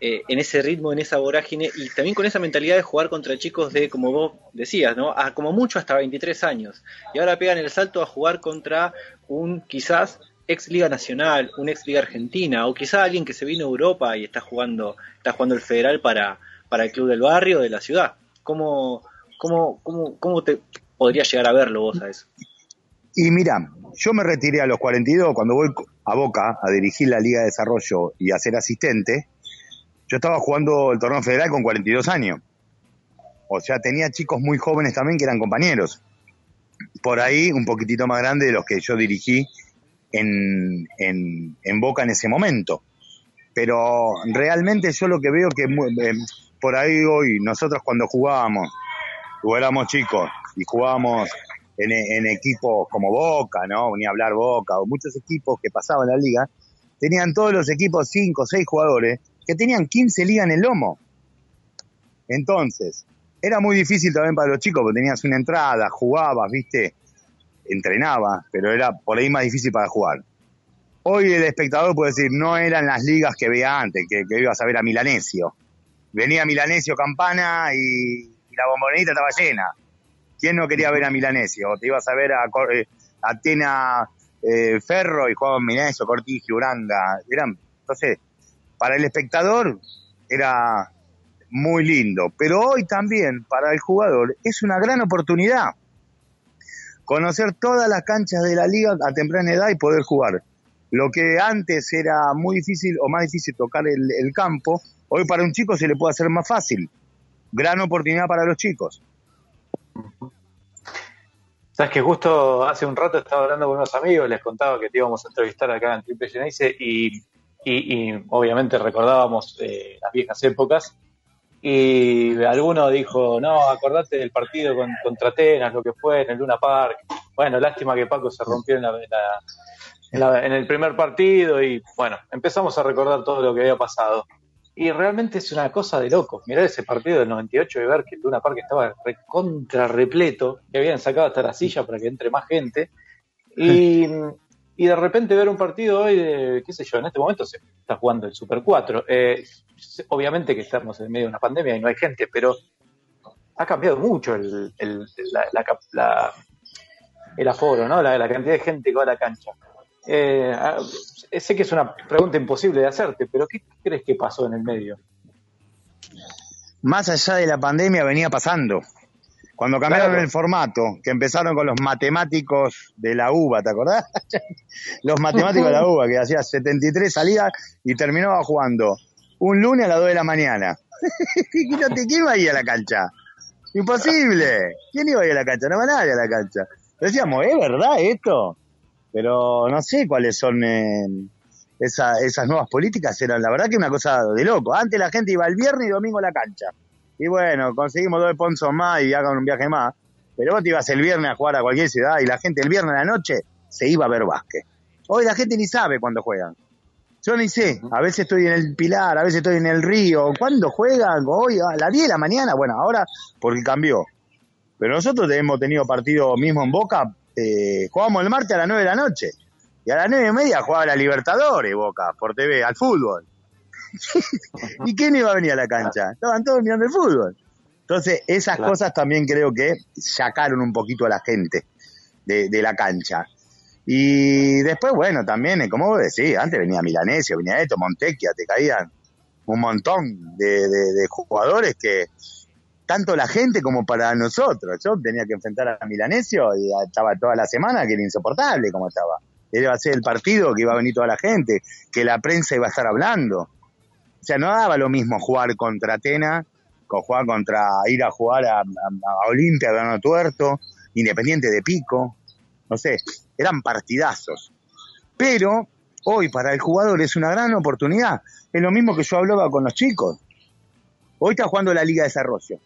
eh, en ese ritmo, en esa vorágine y también con esa mentalidad de jugar contra chicos de, como vos decías, ¿no? A como mucho hasta 23 años. Y ahora pegan el salto a jugar contra un quizás ex Liga Nacional, un ex Liga Argentina, o quizás alguien que se vino a Europa y está jugando, está jugando el federal para, para el club del barrio, de la ciudad. ¿Cómo, cómo, cómo, cómo te podrías llegar a verlo vos a eso? Y mira, yo me retiré a los 42 cuando voy a Boca a dirigir la Liga de Desarrollo y a ser asistente. Yo estaba jugando el torneo federal con 42 años. O sea, tenía chicos muy jóvenes también que eran compañeros. Por ahí, un poquitito más grande de los que yo dirigí en, en, Boca en ese momento. Pero realmente yo lo que veo que eh, por ahí hoy, nosotros cuando jugábamos, o éramos chicos y jugábamos en, en equipos como Boca, ¿no? Ni hablar Boca, o muchos equipos que pasaban la liga, tenían todos los equipos 5 o 6 jugadores que tenían 15 ligas en el lomo. Entonces, era muy difícil también para los chicos, porque tenías una entrada, jugabas, viste, entrenabas, pero era por ahí más difícil para jugar. Hoy el espectador puede decir, no eran las ligas que veía antes, que, que ibas a ver a Milanesio. Venía Milanesio Campana y, la bombonita estaba llena. ¿Quién no quería ver a Milanesio? Te ibas a ver a eh, Atena eh, Ferro y jugaban Milanesio, Cortigi, Uranga. Eran, entonces, para el espectador era muy lindo. Pero hoy también, para el jugador, es una gran oportunidad conocer todas las canchas de la liga a temprana edad y poder jugar. Lo que antes era muy difícil o más difícil tocar el, campo, hoy para un chico se le puede hacer más fácil. Gran oportunidad para los chicos. Sabes que justo hace un rato estaba hablando con unos amigos, les contaba que te íbamos a entrevistar acá en Triple y, y, y obviamente recordábamos eh, las viejas épocas. Y alguno dijo, no, acordate del partido con, contra Atenas, lo que fue en el Luna Park. Bueno, lástima que Paco se rompió en, la- en el primer partido y bueno, empezamos a recordar todo lo que había pasado. Y realmente es una cosa de locos. Mirar ese partido del 98 y ver que el Luna Park estaba contra repleto, que habían sacado hasta la silla para que entre más gente. Y, y de repente ver un partido hoy, de, qué sé yo, en este momento se está jugando el Super 4. Eh, obviamente que estamos en medio de una pandemia y no hay gente, pero ha cambiado mucho el, el, la- la la- el aforo, ¿no? La, la cantidad de gente que va a la cancha. Eh, ah, sé que es una pregunta imposible de hacerte, pero ¿qué crees que pasó en el medio? Más allá de la pandemia venía pasando. Cuando cambiaron Claro. el formato, que empezaron con los matemáticos de la UBA, ¿te acordás? los matemáticos de la UBA, que hacía 73 salidas y terminaba jugando un lunes a las 2 de la mañana. ¿Y no te- ¿Quién iba a ir a la cancha? Imposible. ¿Quién iba a ir a la cancha? No va nadie a la cancha. Decíamos, ¿es verdad esto? Pero no sé cuáles son eh, esa- esas nuevas políticas. Eran la verdad que una cosa de loco. Antes la gente iba el viernes y domingo a la cancha. Y bueno, conseguimos dos ponzos más y hagan un viaje más. Pero vos te ibas el viernes a jugar a cualquier ciudad y la gente el viernes a la noche se iba a ver básquet. Hoy la gente ni sabe cuándo juegan. Yo ni sé, a veces estoy en el Pilar, a veces estoy en el Río. ¿Cuándo juegan? Hoy a las 10 de la mañana. Bueno, ahora porque cambió. Pero nosotros hemos tenido partido mismo en Boca. Eh, jugábamos el martes a las 9 de la noche. Y a las 9 y media jugaba la Libertadores Boca por TV, al fútbol. ¿Y quién iba a venir a la cancha? Estaban todos mirando el fútbol. Entonces, esas Claro. cosas también creo que sacaron un poquito a la gente de, de la cancha. Y después, bueno, también, eh, como vos decís, antes venía Milanesio, venía esto, Montecchia, te caían un montón de, de- de jugadores que tanto la gente como para nosotros. Yo tenía que enfrentar a Milanesio y estaba toda la semana que era insoportable como estaba. Iba a ser el partido que iba a venir toda la gente, que la prensa iba a estar hablando. O sea, no daba lo mismo jugar contra Atena, jugar contra ir a jugar a, a, a Olimpia, Tuerto, Independiente de Pico. No sé, eran partidazos. Pero hoy para el jugador es una gran oportunidad. Es lo mismo que yo hablaba con los chicos. Hoy está jugando la Liga de Desarrollo.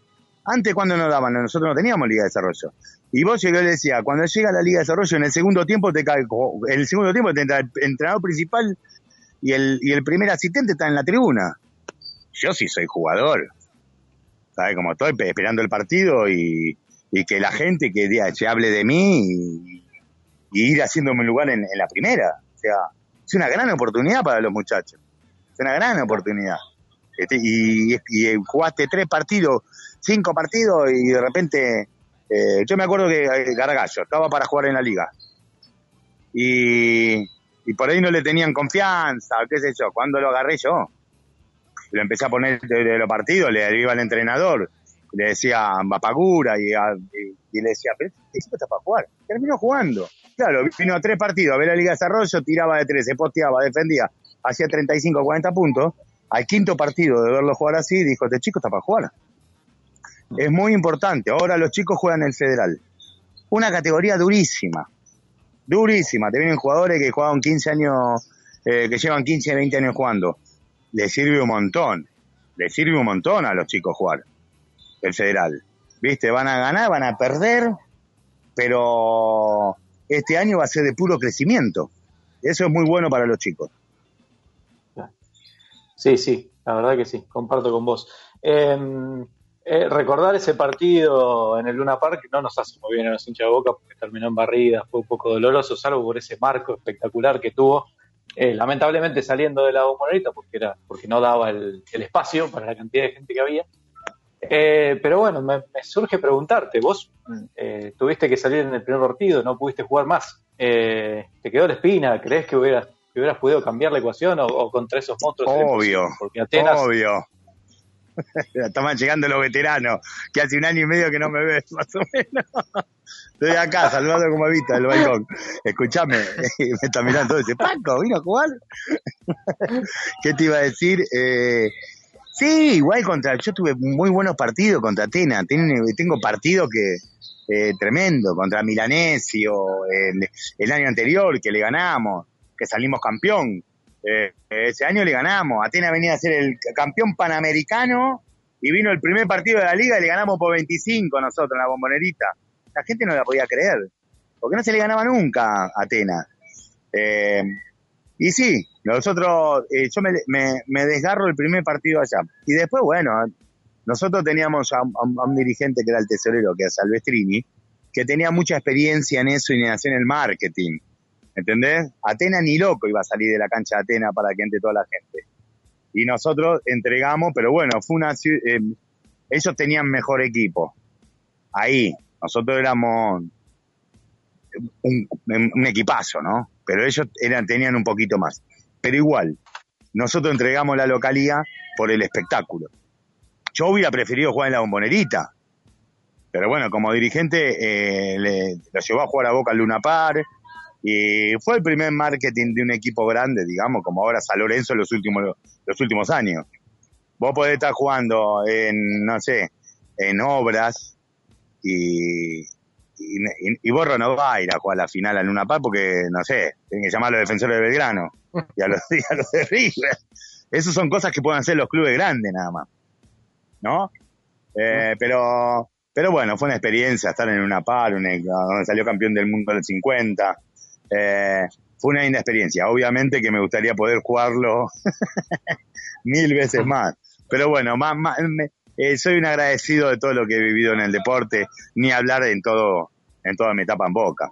Antes cuando nos daban, nosotros no teníamos Liga de Desarrollo. Y vos yo le decía, cuando llega la Liga de Desarrollo, en el segundo tiempo te cae, en el segundo tiempo te entra el entrenador principal y el, y el primer asistente está en la tribuna. Yo sí soy jugador. ¿Sabes? Como estoy pe- esperando el partido y, y que la gente que se hable de mí y, ir haciéndome un lugar en, la primera. O sea, es una gran oportunidad para los muchachos. Es una gran oportunidad. Este, y, y jugaste tres partidos, cinco partidos y de repente, eh, yo me acuerdo que eh, Gargallo estaba para jugar en la liga. Y, y por ahí no le tenían confianza, qué sé yo, cuando lo agarré yo. Lo empecé a poner de, de los partidos, le iba al entrenador, le decía Mapagura y, y- le decía, pero este chico está para jugar. Terminó jugando. Claro, vino a tres partidos, a ver la Liga de Desarrollo, tiraba de tres, se posteaba, defendía, hacía 35 40 puntos. Al quinto partido de verlo jugar así, dijo, este chico está para jugar. Es muy importante. Ahora los chicos juegan el federal. Una categoría durísima. Durísima. Te vienen jugadores que jugaban 15 años, eh, que llevan 15, 20 años jugando. Les sirve un montón. Les sirve un montón a los chicos jugar el federal. ¿Viste? Van a ganar, van a perder, pero este año va a ser de puro crecimiento. Eso es muy bueno para los chicos. Sí, sí, la verdad que sí, comparto con vos. Eh, Eh, recordar ese partido en el Luna Park no nos hace muy bien a los hinchas de Boca porque terminó en barrida, fue un poco doloroso, salvo por ese marco espectacular que tuvo, eh, lamentablemente saliendo de la bombonera porque, era, porque no daba el, el espacio para la cantidad de gente que había. Eh, pero bueno, me, me surge preguntarte, vos eh, tuviste que salir en el primer partido, no pudiste jugar más. Eh, ¿Te quedó la espina? ¿Crees que hubieras, que hubieras podido cambiar la ecuación o, o contra esos monstruos? Obvio? Porque Atenas, obvio. Estamos llegando los veteranos, que hace un año y medio que no me ves, más o menos. Estoy acá saludando como Vita del balcón. Escuchame, me está mirando dice, Paco, ¿vino a jugar? ¿Qué te iba a decir? Eh, sí, igual contra, yo tuve muy buenos partidos contra Atenas. Tengo, partidos que, eh, tremendo, contra Milanesio, el, el año anterior que le ganamos, que salimos campeón. Eh, ese año le ganamos. Atenas venía a ser el campeón panamericano y vino el primer partido de la liga y le ganamos por 25 nosotros en la bombonerita. La gente no la podía creer, porque no se le ganaba nunca a Atenas. Eh, y sí, nosotros, eh, yo me, me, me desgarro el primer partido allá. Y después, bueno, nosotros teníamos a, un- a un dirigente que era el tesorero, que era Salvestrini, que tenía mucha experiencia en eso y en el marketing. ¿Entendés? Atena ni loco iba a salir de la cancha de Atena para que entre toda la gente. Y nosotros entregamos, pero bueno, fue una eh, ellos tenían mejor equipo. Ahí, nosotros éramos un, un equipazo, ¿no? Pero ellos eran, tenían un poquito más. Pero igual, nosotros entregamos la localía por el espectáculo. Yo hubiera preferido jugar en la bombonerita. Pero bueno, como dirigente, eh, le, lo llevó a jugar a Boca al Luna Par. Y fue el primer marketing de un equipo grande, digamos, como ahora San Lorenzo en los últimos, los últimos años. Vos podés estar jugando en, no sé, en obras y, y, y, Borro no va a ir a jugar la final al Luna Par porque, no sé, tienen que llamar a los defensores de Belgrano y a los, y a los de River. Esas son cosas que pueden hacer los clubes grandes nada más. ¿No? Eh, pero, pero bueno, fue una experiencia estar en una par, una- donde salió campeón del mundo en el 50. Eh, fue una linda experiencia. Obviamente que me gustaría poder jugarlo mil veces más. Pero bueno, más, más- me- eh, soy un agradecido de todo lo que he vivido en el deporte, ni hablar en todo, en toda mi etapa en Boca.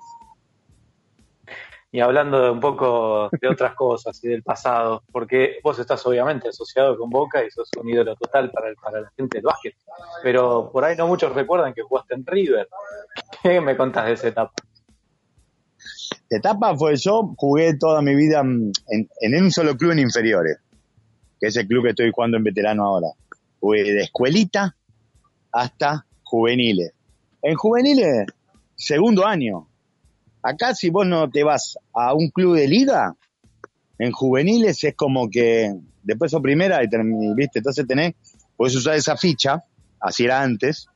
y hablando de un poco de otras cosas y del pasado, porque vos estás obviamente asociado con Boca y sos un ídolo total para, el- para la gente del básquet, pero por ahí no muchos recuerdan que jugaste en River. ¿Qué me contás de esa etapa? Etapa fue yo, jugué toda mi vida en, en un solo club en inferiores, que es el club que estoy jugando en veterano ahora. Jugué de escuelita hasta juveniles. En juveniles, segundo año. Acá si vos no te vas a un club de liga, en juveniles es como que después sos primera y viste, entonces tenés, puedes usar esa ficha, así era antes,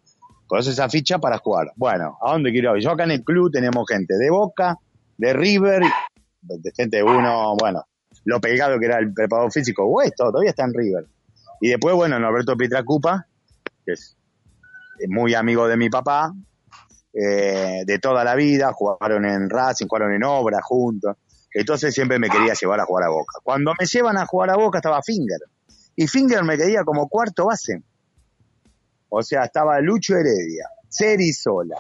con esa ficha para jugar. Bueno, ¿a dónde quiero ir? Yo acá en el club tenemos gente de Boca, de River, de gente uno, bueno, lo pegado que era el preparador físico, o esto, todavía está en River. Y después, bueno, Norberto Pietracupa, que es es muy amigo de mi papá, eh, de toda la vida, jugaron en Racing, jugaron en Obra juntos. Entonces siempre me quería llevar a jugar a Boca. Cuando me llevan a jugar a Boca estaba Finger. Y Finger me quería como cuarto base. O sea, estaba Lucho Heredia, Ceri Sola,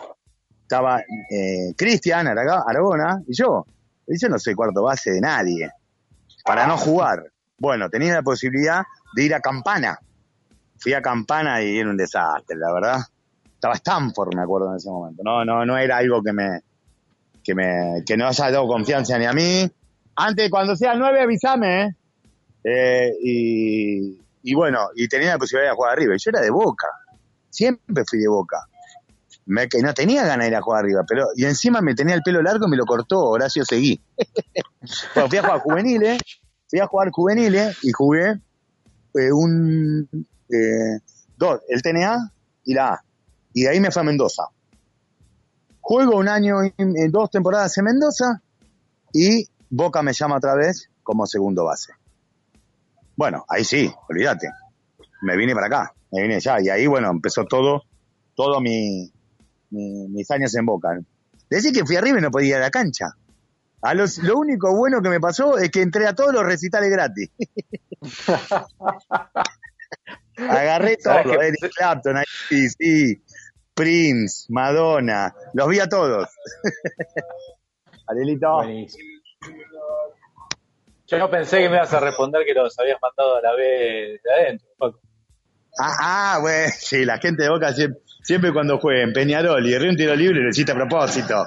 estaba eh, Cristian Aragona y yo. Y yo no soy cuarto base de nadie. Para no jugar. Bueno, tenía la posibilidad de ir a Campana. Fui a Campana y era un desastre, la verdad. Estaba Stanford, me acuerdo en ese momento. No, no, no era algo que me, que me, que no haya dado confianza ni a mí. Antes, cuando sea el 9, avísame, ¿eh? Eh, y, y bueno, y tenía la posibilidad de jugar arriba. Y yo era de Boca. Siempre fui de Boca. Me, que no tenía ganas de ir a jugar arriba, pero, y encima me tenía el pelo largo y me lo cortó Horacio Seguí. bueno, fui a jugar juveniles, fui a jugar juveniles y jugué eh, un, eh, dos, el TNA y la A. Y de ahí me fue a Mendoza. Juego un año y eh, dos temporadas en Mendoza y Boca me llama otra vez como segundo base. Bueno, ahí sí, olvídate. Me vine para acá, me vine ya. Y ahí, bueno, empezó todo, todo mi, mi- mis años en Boca. Decir que fui arriba y no podía ir a la cancha. A los, lo único bueno que me pasó es que entré a todos los recitales gratis. Agarré ¿Sabés todo, que- Eric Clapton, sí, Prince, Madonna, los vi a todos. Arielito. Buenísimo. Yo no pensé que me ibas a responder que los habías mandado a la vez de adentro, Paco. Ah, ah, bueno, sí, la gente de Boca siempre, siempre cuando juega en Peñarol y ríe un tiro libre lo hiciste a propósito.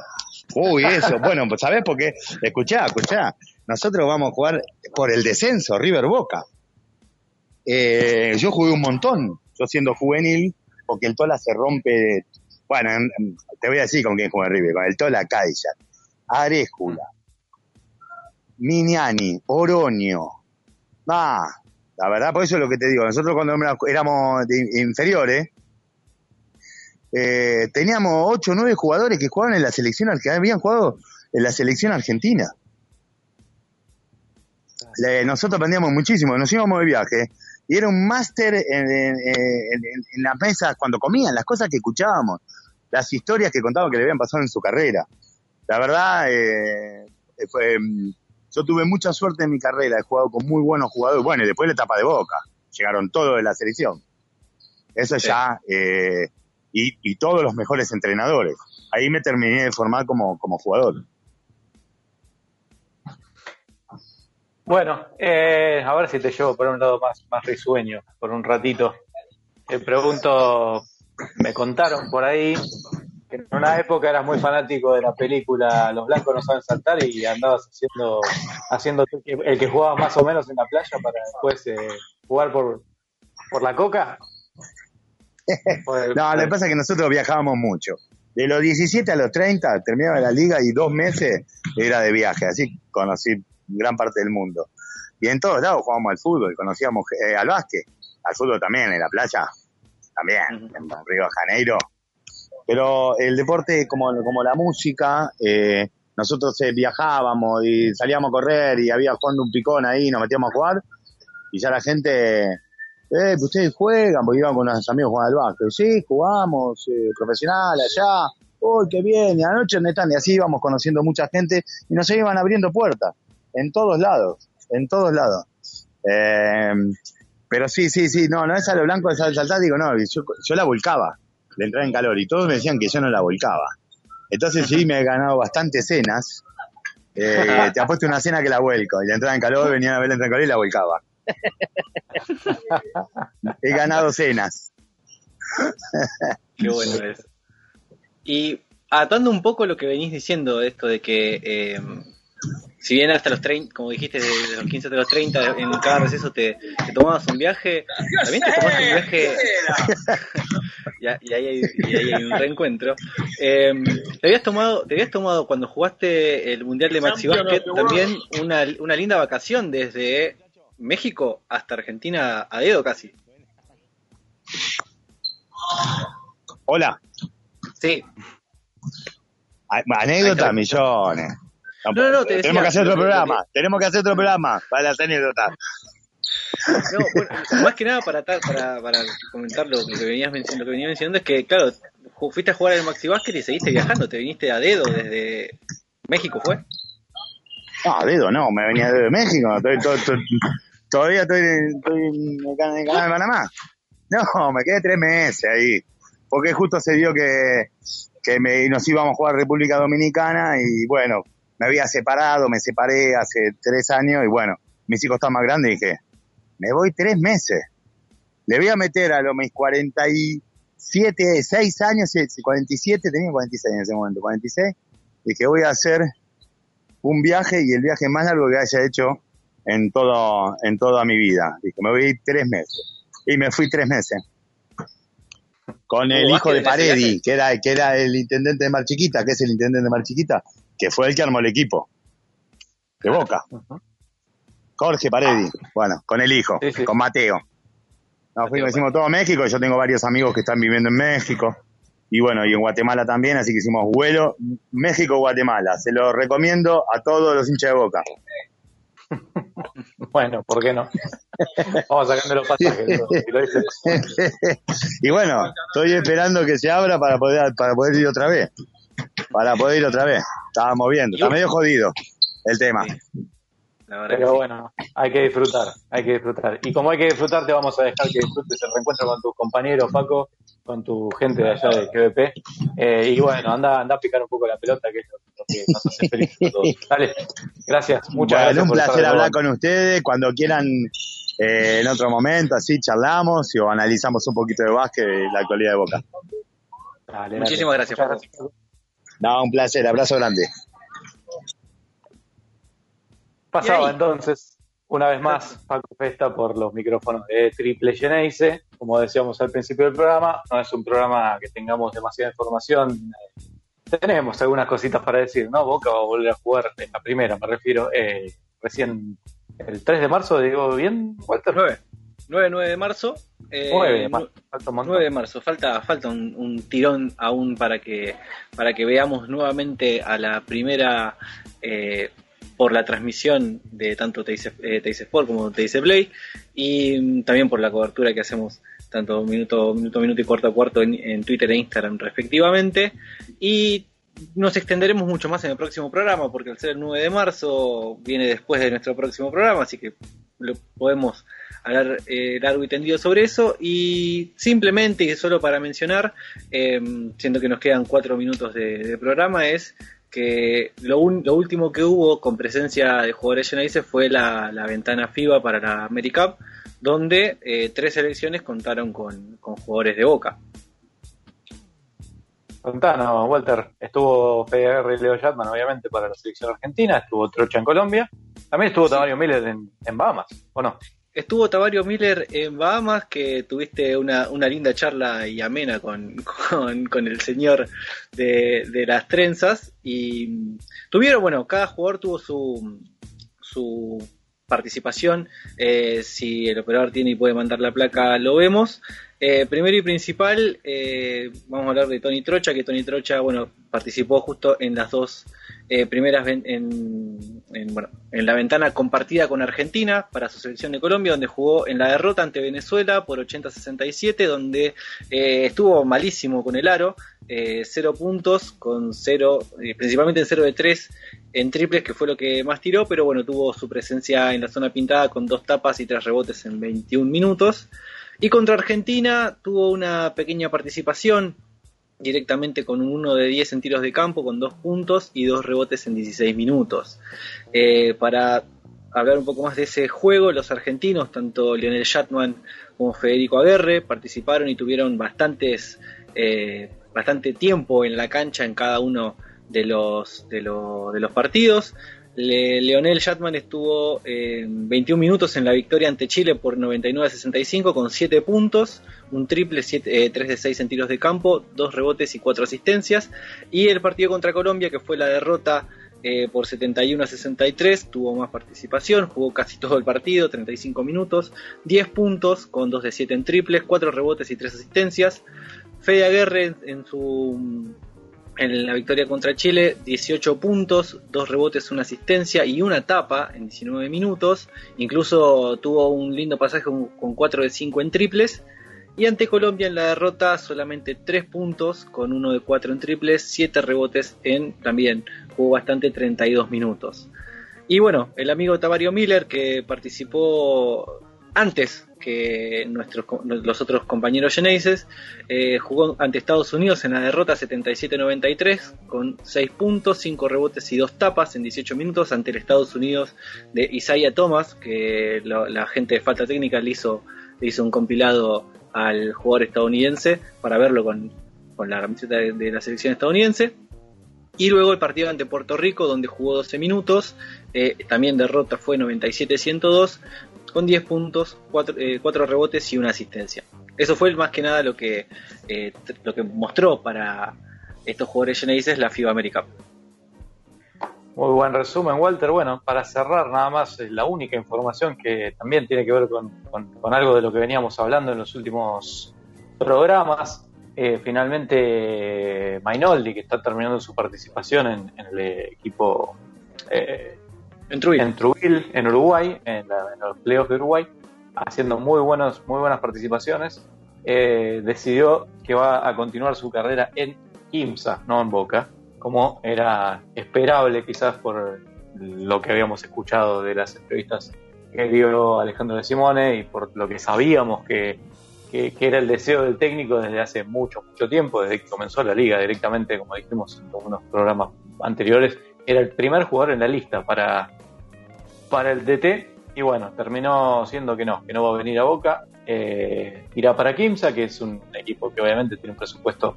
Uy, eso, bueno, pues ¿sabés por qué? Escuchá, escuchá, nosotros vamos a jugar por el descenso, River Boca. Eh, yo jugué un montón, yo siendo juvenil, porque el Tola se rompe, bueno, en- en- te voy a decir con quién juega River, con el Tola Caixa, Arejula, Miniani, Oroño, ah, la verdad, por eso es lo que te digo. Nosotros cuando éramos inferiores, eh, teníamos 8 o 9 jugadores que jugaban en la selección, que habían jugado en la selección argentina. Le- nosotros aprendíamos muchísimo, nos íbamos de viaje y era un máster en, en- en- en- en las mesas cuando comían, las cosas que escuchábamos, las historias que contaban que le habían pasado en su carrera. La verdad, eh, fue, mm, yo tuve mucha suerte en mi carrera, he jugado con muy buenos jugadores, bueno, y después la etapa de Boca, llegaron todos de la selección. Eso ya, eh, y, y todos los mejores entrenadores. Ahí me terminé de formar como, como jugador. Bueno, eh, a ver si te llevo por un lado más, más risueño, por un ratito. Te pregunto, me contaron por ahí en una época eras muy fanático de la película Los blancos no saben saltar y andabas haciendo, haciendo que- el que jugaba más o menos en la playa para después eh, jugar por, por la coca. No, lo que pasa es que nosotros viajábamos mucho. De los 17 a los 30 terminaba la liga y dos meses era de viaje, así conocí gran parte del mundo. Y en todos lados jugábamos al fútbol, conocíamos eh, al básquet, al fútbol también, en la playa, también, en Río de Janeiro. Pero el deporte, como, como la música, eh, nosotros eh, viajábamos y salíamos a correr y había jugando un picón ahí, nos metíamos a jugar y ya la gente, eh, pues ustedes juegan, porque iban con unos amigos a jugar al básquet. Sí, jugamos, eh, profesional, allá, uy, qué bien, y anoche dónde están, y así íbamos conociendo mucha gente y nos iban abriendo puertas, en todos lados, en todos lados. Eh, pero sí, sí, sí, no, no es a lo blanco de sal- saltar, digo, no, yo, yo la volcaba, de entrar en calor, y todos me decían que yo no la volcaba. Entonces sí, me he ganado bastantes cenas. Eh, te apuesto una cena que la vuelco, y la entrada en calor, venían a ver la entrada en calor y la volcaba. He ganado cenas. Qué bueno es. Y atando un poco lo que venís diciendo esto de que, eh, si bien hasta los 30, como dijiste, de, los 15 hasta los 30, en cada receso te, te tomabas un viaje, también te tomaste un viaje, y, ahí, hay, y ahí hay un reencuentro. Eh, te habías tomado, te habías tomado cuando jugaste el Mundial de Maxi Basket también una, una linda vacación desde México hasta Argentina a dedo casi. Hola. Sí. A- Anécdotas, millones. No, no, no, te decía- tenemos que hacer otro que- programa. Tenemos que hacer otro programa para las anécdotas. No, bueno, más que nada para, para, para comentar lo, que venías mencionando, lo que venía mencionando es que, claro, fuiste a jugar al Maxi Basket y seguiste viajando, te viniste a dedo desde México, ¿fue? No, dedo no, me venía de México. Estoy, to- to- todavía estoy, estoy en el canal de Panamá. No, me quedé tres meses ahí. Porque justo se vio que, que me, nos íbamos a jugar a República Dominicana y bueno, me había separado, me separé hace tres años y bueno, mis hijos están más grandes y dije, me voy tres meses. Le voy a meter a los mis 47, 6 años, eh, 47, tenía 46 en ese momento, 46, dije voy a hacer un viaje y el viaje más largo que haya hecho en todo, en toda mi vida. Dije, me voy a ir tres meses. Y me fui tres meses. Con el ¿Hubo hijo de Paredi, que era, que era el intendente de Mar Chiquita, que es el intendente de Mar Chiquita, que fue el que armó el equipo. De Boca. Jorge Paredi. Bueno, con el hijo, con Mateo. Nos fuimos, hicimos todo México, yo tengo varios amigos que están viviendo en México. Y bueno, y en Guatemala también, así que hicimos vuelo México-Guatemala. Se lo recomiendo a todos los hinchas de Boca. Bueno, ¿por qué no? Vamos sacando los pasajes. y bueno, estoy esperando que se abra para poder, para poder ir otra vez. Para poder ir otra vez. Estábamos viendo, está medio jodido el tema. Pero bueno, hay que disfrutar, hay que disfrutar. Y como hay que disfrutar, te vamos a dejar que disfrutes el reencuentro con tus compañeros, Paco, con tu gente de allá de GBP. Eh, y bueno, anda, anda a picar un poco la pelota, que es lo, que nos hace felices a todos. Dale, gracias, muchas Bueno, gracias. un por placer hablar con ustedes. Cuando quieran, eh, en otro momento, así charlamos y o analizamos un poquito de básquet y la actualidad de Boca. Dale, dale. Muchísimas gracias, Paco. No, un placer. Abrazo grande. Pasaba entonces, una vez más, Paco Festa por los micrófonos de Triple Geneise. Como decíamos al principio del programa, no es un programa que tengamos demasiada información. Tenemos algunas cositas para decir, ¿no? Boca va a volver a jugar en la primera, me refiero, eh, recién el 3 de marzo, digo bien, Walter. 9. 9, 9 de marzo. Eh, 9 de marzo, falta un montón. 9 de marzo, falta, falta un, un tirón aún para que, para que veamos nuevamente a la primera eh, por la transmisión de tanto Teis eh, Sport como Teis Play y mm, también por la cobertura que hacemos tanto minuto, minuto minuto y cuarto a cuarto en, en Twitter e Instagram respectivamente y nos extenderemos mucho más en el próximo programa porque al ser el 9 de marzo viene después de nuestro próximo programa así que lo podemos hablar eh, largo y tendido sobre eso y simplemente y solo para mencionar eh, siendo que nos quedan cuatro minutos de, de programa es que lo, un- lo último que hubo con presencia de jugadores genesis fue la, la ventana FIBA para la AmeriCup donde eh, tres selecciones contaron con, con jugadores de Boca Contanos, Walter. Estuvo FDR y Leo Yatman, obviamente, para la selección argentina. Estuvo Trocha en Colombia. También estuvo Tamario Miller en, en Bahamas, ¿o no? Estuvo Tavario Miller en Bahamas, que tuviste una, una linda charla y amena con, con, el señor de, de las trenzas. Y tuvieron, bueno, cada jugador tuvo su, su participación. Eh, si el operador tiene y puede mandar la placa, lo vemos. Eh, primero y principal, eh, vamos a hablar de Tony Trocha, que Tony Trocha, bueno, participó justo en las dos eh, primeras en, en, bueno, en la ventana compartida con Argentina para su selección de Colombia, donde jugó en la derrota ante Venezuela por 80-67, donde eh, estuvo malísimo con el aro, eh, cero puntos, con cero, eh, principalmente en 0 de 3 en triples, que fue lo que más tiró, pero bueno, tuvo su presencia en la zona pintada con dos tapas y tres rebotes en 21 minutos. Y contra Argentina tuvo una pequeña participación directamente con un 1 de 10 en tiros de campo, con dos puntos y dos rebotes en 16 minutos. Eh, para hablar un poco más de ese juego, los argentinos, tanto Lionel Shatman como Federico Aguerre, participaron y tuvieron bastantes, eh, bastante tiempo en la cancha en cada uno de los, de, de los partidos. Le- Leonel Shatman estuvo eh, 21 minutos en la victoria ante Chile por 99 a 65 con 7 puntos, un triple, 7, eh, 3 de 6 en tiros de campo, 2 rebotes y 4 asistencias. Y el partido contra Colombia, que fue la derrota eh, por 71 a 63, tuvo más participación, jugó casi todo el partido, 35 minutos, 10 puntos con 2 de 7 en triples, 4 rebotes y 3 asistencias. Fede Aguerre en, en su en la victoria contra Chile, 18 puntos, 2 rebotes, una asistencia y una tapa en 19 minutos. Incluso tuvo un lindo pasaje con 4 de 5 en triples. Y ante Colombia en la derrota solamente 3 puntos con 1 de 4 en triples, 7 rebotes en también jugó bastante 32 minutos. Y bueno, el amigo Tavario Miller que participó antes que nuestros los otros compañeros Genesis, eh, jugó ante Estados Unidos en la derrota 77-93 con 6 puntos, 5 rebotes y 2 tapas en 18 minutos ante el Estados Unidos de Isaiah Thomas, que la gente de falta técnica le hizo, le hizo un compilado al jugador estadounidense para verlo con, con la camiseta de, de la selección estadounidense. Y luego el partido ante Puerto Rico, donde jugó 12 minutos, eh, también derrota fue 97-102, con 10 puntos, 4, rebotes y una asistencia. Eso fue más que nada lo que, eh, lo que mostró para estos jugadores genesis la FIBA América. Muy buen resumen, Walter. Bueno, para cerrar nada más, eh, la única información que también tiene que ver con, con- algo de lo que veníamos hablando en los últimos programas. Eh, finalmente, eh, Mainoldi, que está terminando su participación en, en el equipo eh, en, Trujillo. en Trujillo, en Uruguay, en, la- en los playoffs de Uruguay, haciendo muy, buenos, muy buenas participaciones, eh, decidió que va a continuar su carrera en IMSA, no en Boca, como era esperable quizás por, lo que habíamos escuchado de las entrevistas que dio Alejandro de Simone y por lo que sabíamos que, que, que era el deseo del técnico desde hace mucho, mucho tiempo, desde que comenzó la liga directamente, como dijimos en unos programas anteriores, era el primer jugador en la lista para, para el DT y bueno, terminó siendo que no, que no va a venir a Boca, eh, irá para Kimsa, que es un equipo que obviamente tiene un presupuesto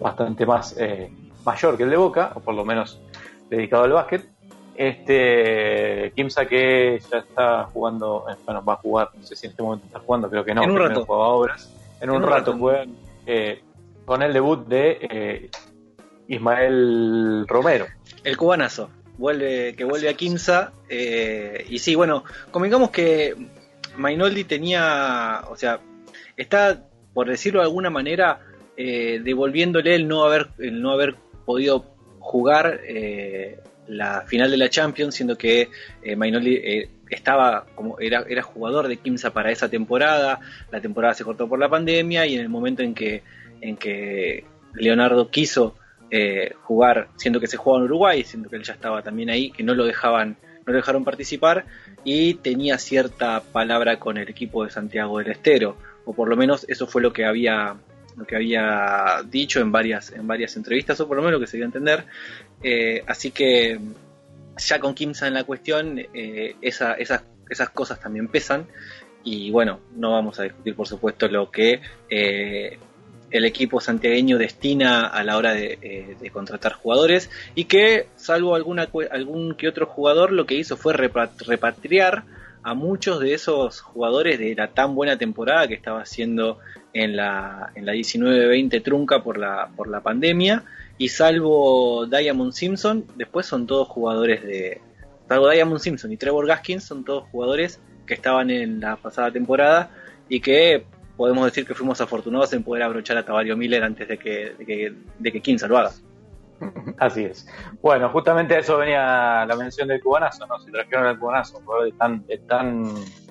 bastante más eh, mayor que el de Boca, o por lo menos dedicado al básquet. Este Kimsa que ya está jugando, eh, bueno, va a jugar, no sé si en este momento está jugando, creo que no, En un rato. jugaba obras. En, un, un rato, rato. juegan eh, con el debut de eh, Ismael Romero. El cubanazo, vuelve, que vuelve a Kimsa. eh, y sí, bueno, convengamos que Mainoldi tenía, o sea, está, por decirlo de alguna manera, eh, devolviéndole el no haber, el no haber podido jugar eh, la final de la Champions, siendo que eh, Mainoldi eh, estaba como era, era jugador de Kimsa para esa temporada, la temporada se cortó por la pandemia y en el momento en que, en que Leonardo quiso eh, jugar, siendo que se jugaba en Uruguay, siendo que él ya estaba también ahí, que no lo dejaban, no lo dejaron participar, y tenía cierta palabra con el equipo de Santiago del Estero, o por lo menos eso fue lo que había lo que había dicho en varias en varias entrevistas o por lo menos lo que se dio a entender. Eh, así que ya con Kimsa en la cuestión eh, esa- esas, esas cosas también pesan y bueno no vamos a discutir por supuesto lo que el equipo santiagueño destina a la hora de, eh, contratar jugadores y que salvo algún que otro jugador lo que hizo fue repa- repatriar a muchos de esos jugadores de la tan buena temporada que estaba haciendo en la, en la 19-20 trunca por la, por la pandemia. Y salvo Diamond Simpson después son todos jugadores de salvo Diamond Simpson y Trevor Gaskins son todos jugadores que estaban en la pasada temporada y que podemos decir que fuimos afortunados en poder abrochar a Tavario Miller antes de que, de que, de que Kinsa lo haga. Así es. Bueno, justamente a eso venía la mención del cubanazo, ¿no? Se trajeron al cubanazo, un tan, tan,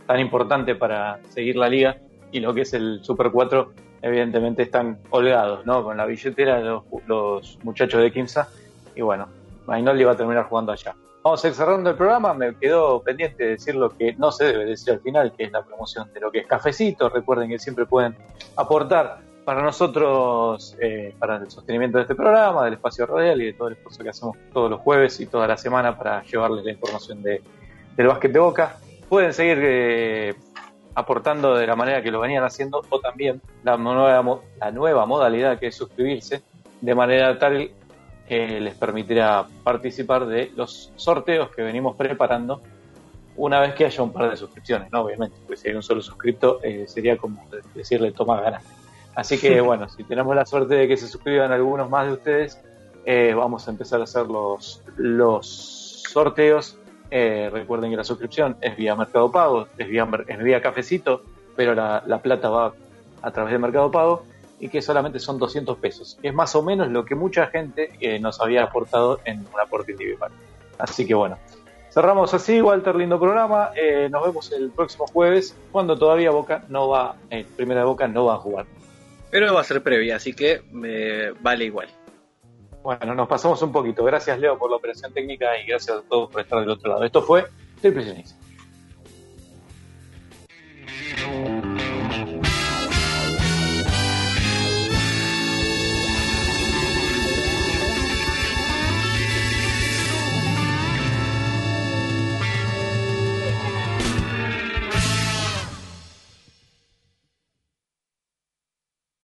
tan importante para seguir la liga y lo que es el Super 4, evidentemente están holgados, ¿no? Con la billetera de los, los muchachos de Kimsa y bueno, Mainoldi va a terminar jugando allá. Vamos a ir cerrando el programa, me quedó pendiente decir lo que no se debe decir al final, que es la promoción de lo que es cafecito. Recuerden que siempre pueden aportar para nosotros, eh, para el sostenimiento de este programa, del espacio radial y de todo el esfuerzo que hacemos todos los jueves y toda la semana para llevarles la información de, del básquet de Boca. Pueden seguir eh, aportando de la manera que lo venían haciendo o también la nueva, la nueva modalidad que es suscribirse de manera tal que les permitirá participar de los sorteos que venimos preparando una vez que haya un par de suscripciones, ¿no? Obviamente, porque si hay un solo suscripto eh, sería como decirle toma ganaste. Así que bueno, si tenemos la suerte de que se suscriban algunos más de ustedes, eh, vamos a empezar a hacer los, los sorteos. Eh, recuerden que la suscripción es vía Mercado Pago, es vía, es vía cafecito, pero la, la plata va a través de Mercado Pago y que solamente son 200 pesos, que es más o menos lo que mucha gente eh, nos había aportado en un aporte individual. Así que bueno, cerramos así, Walter, lindo programa. Eh, nos vemos el próximo jueves, cuando todavía Boca no va, eh, Primera de Boca no va a jugar. Pero va a ser previa, así que vale igual. Bueno, nos pasamos un poquito. Gracias, Leo, por la operación técnica y gracias a todos por estar del otro lado. Esto fue Triple.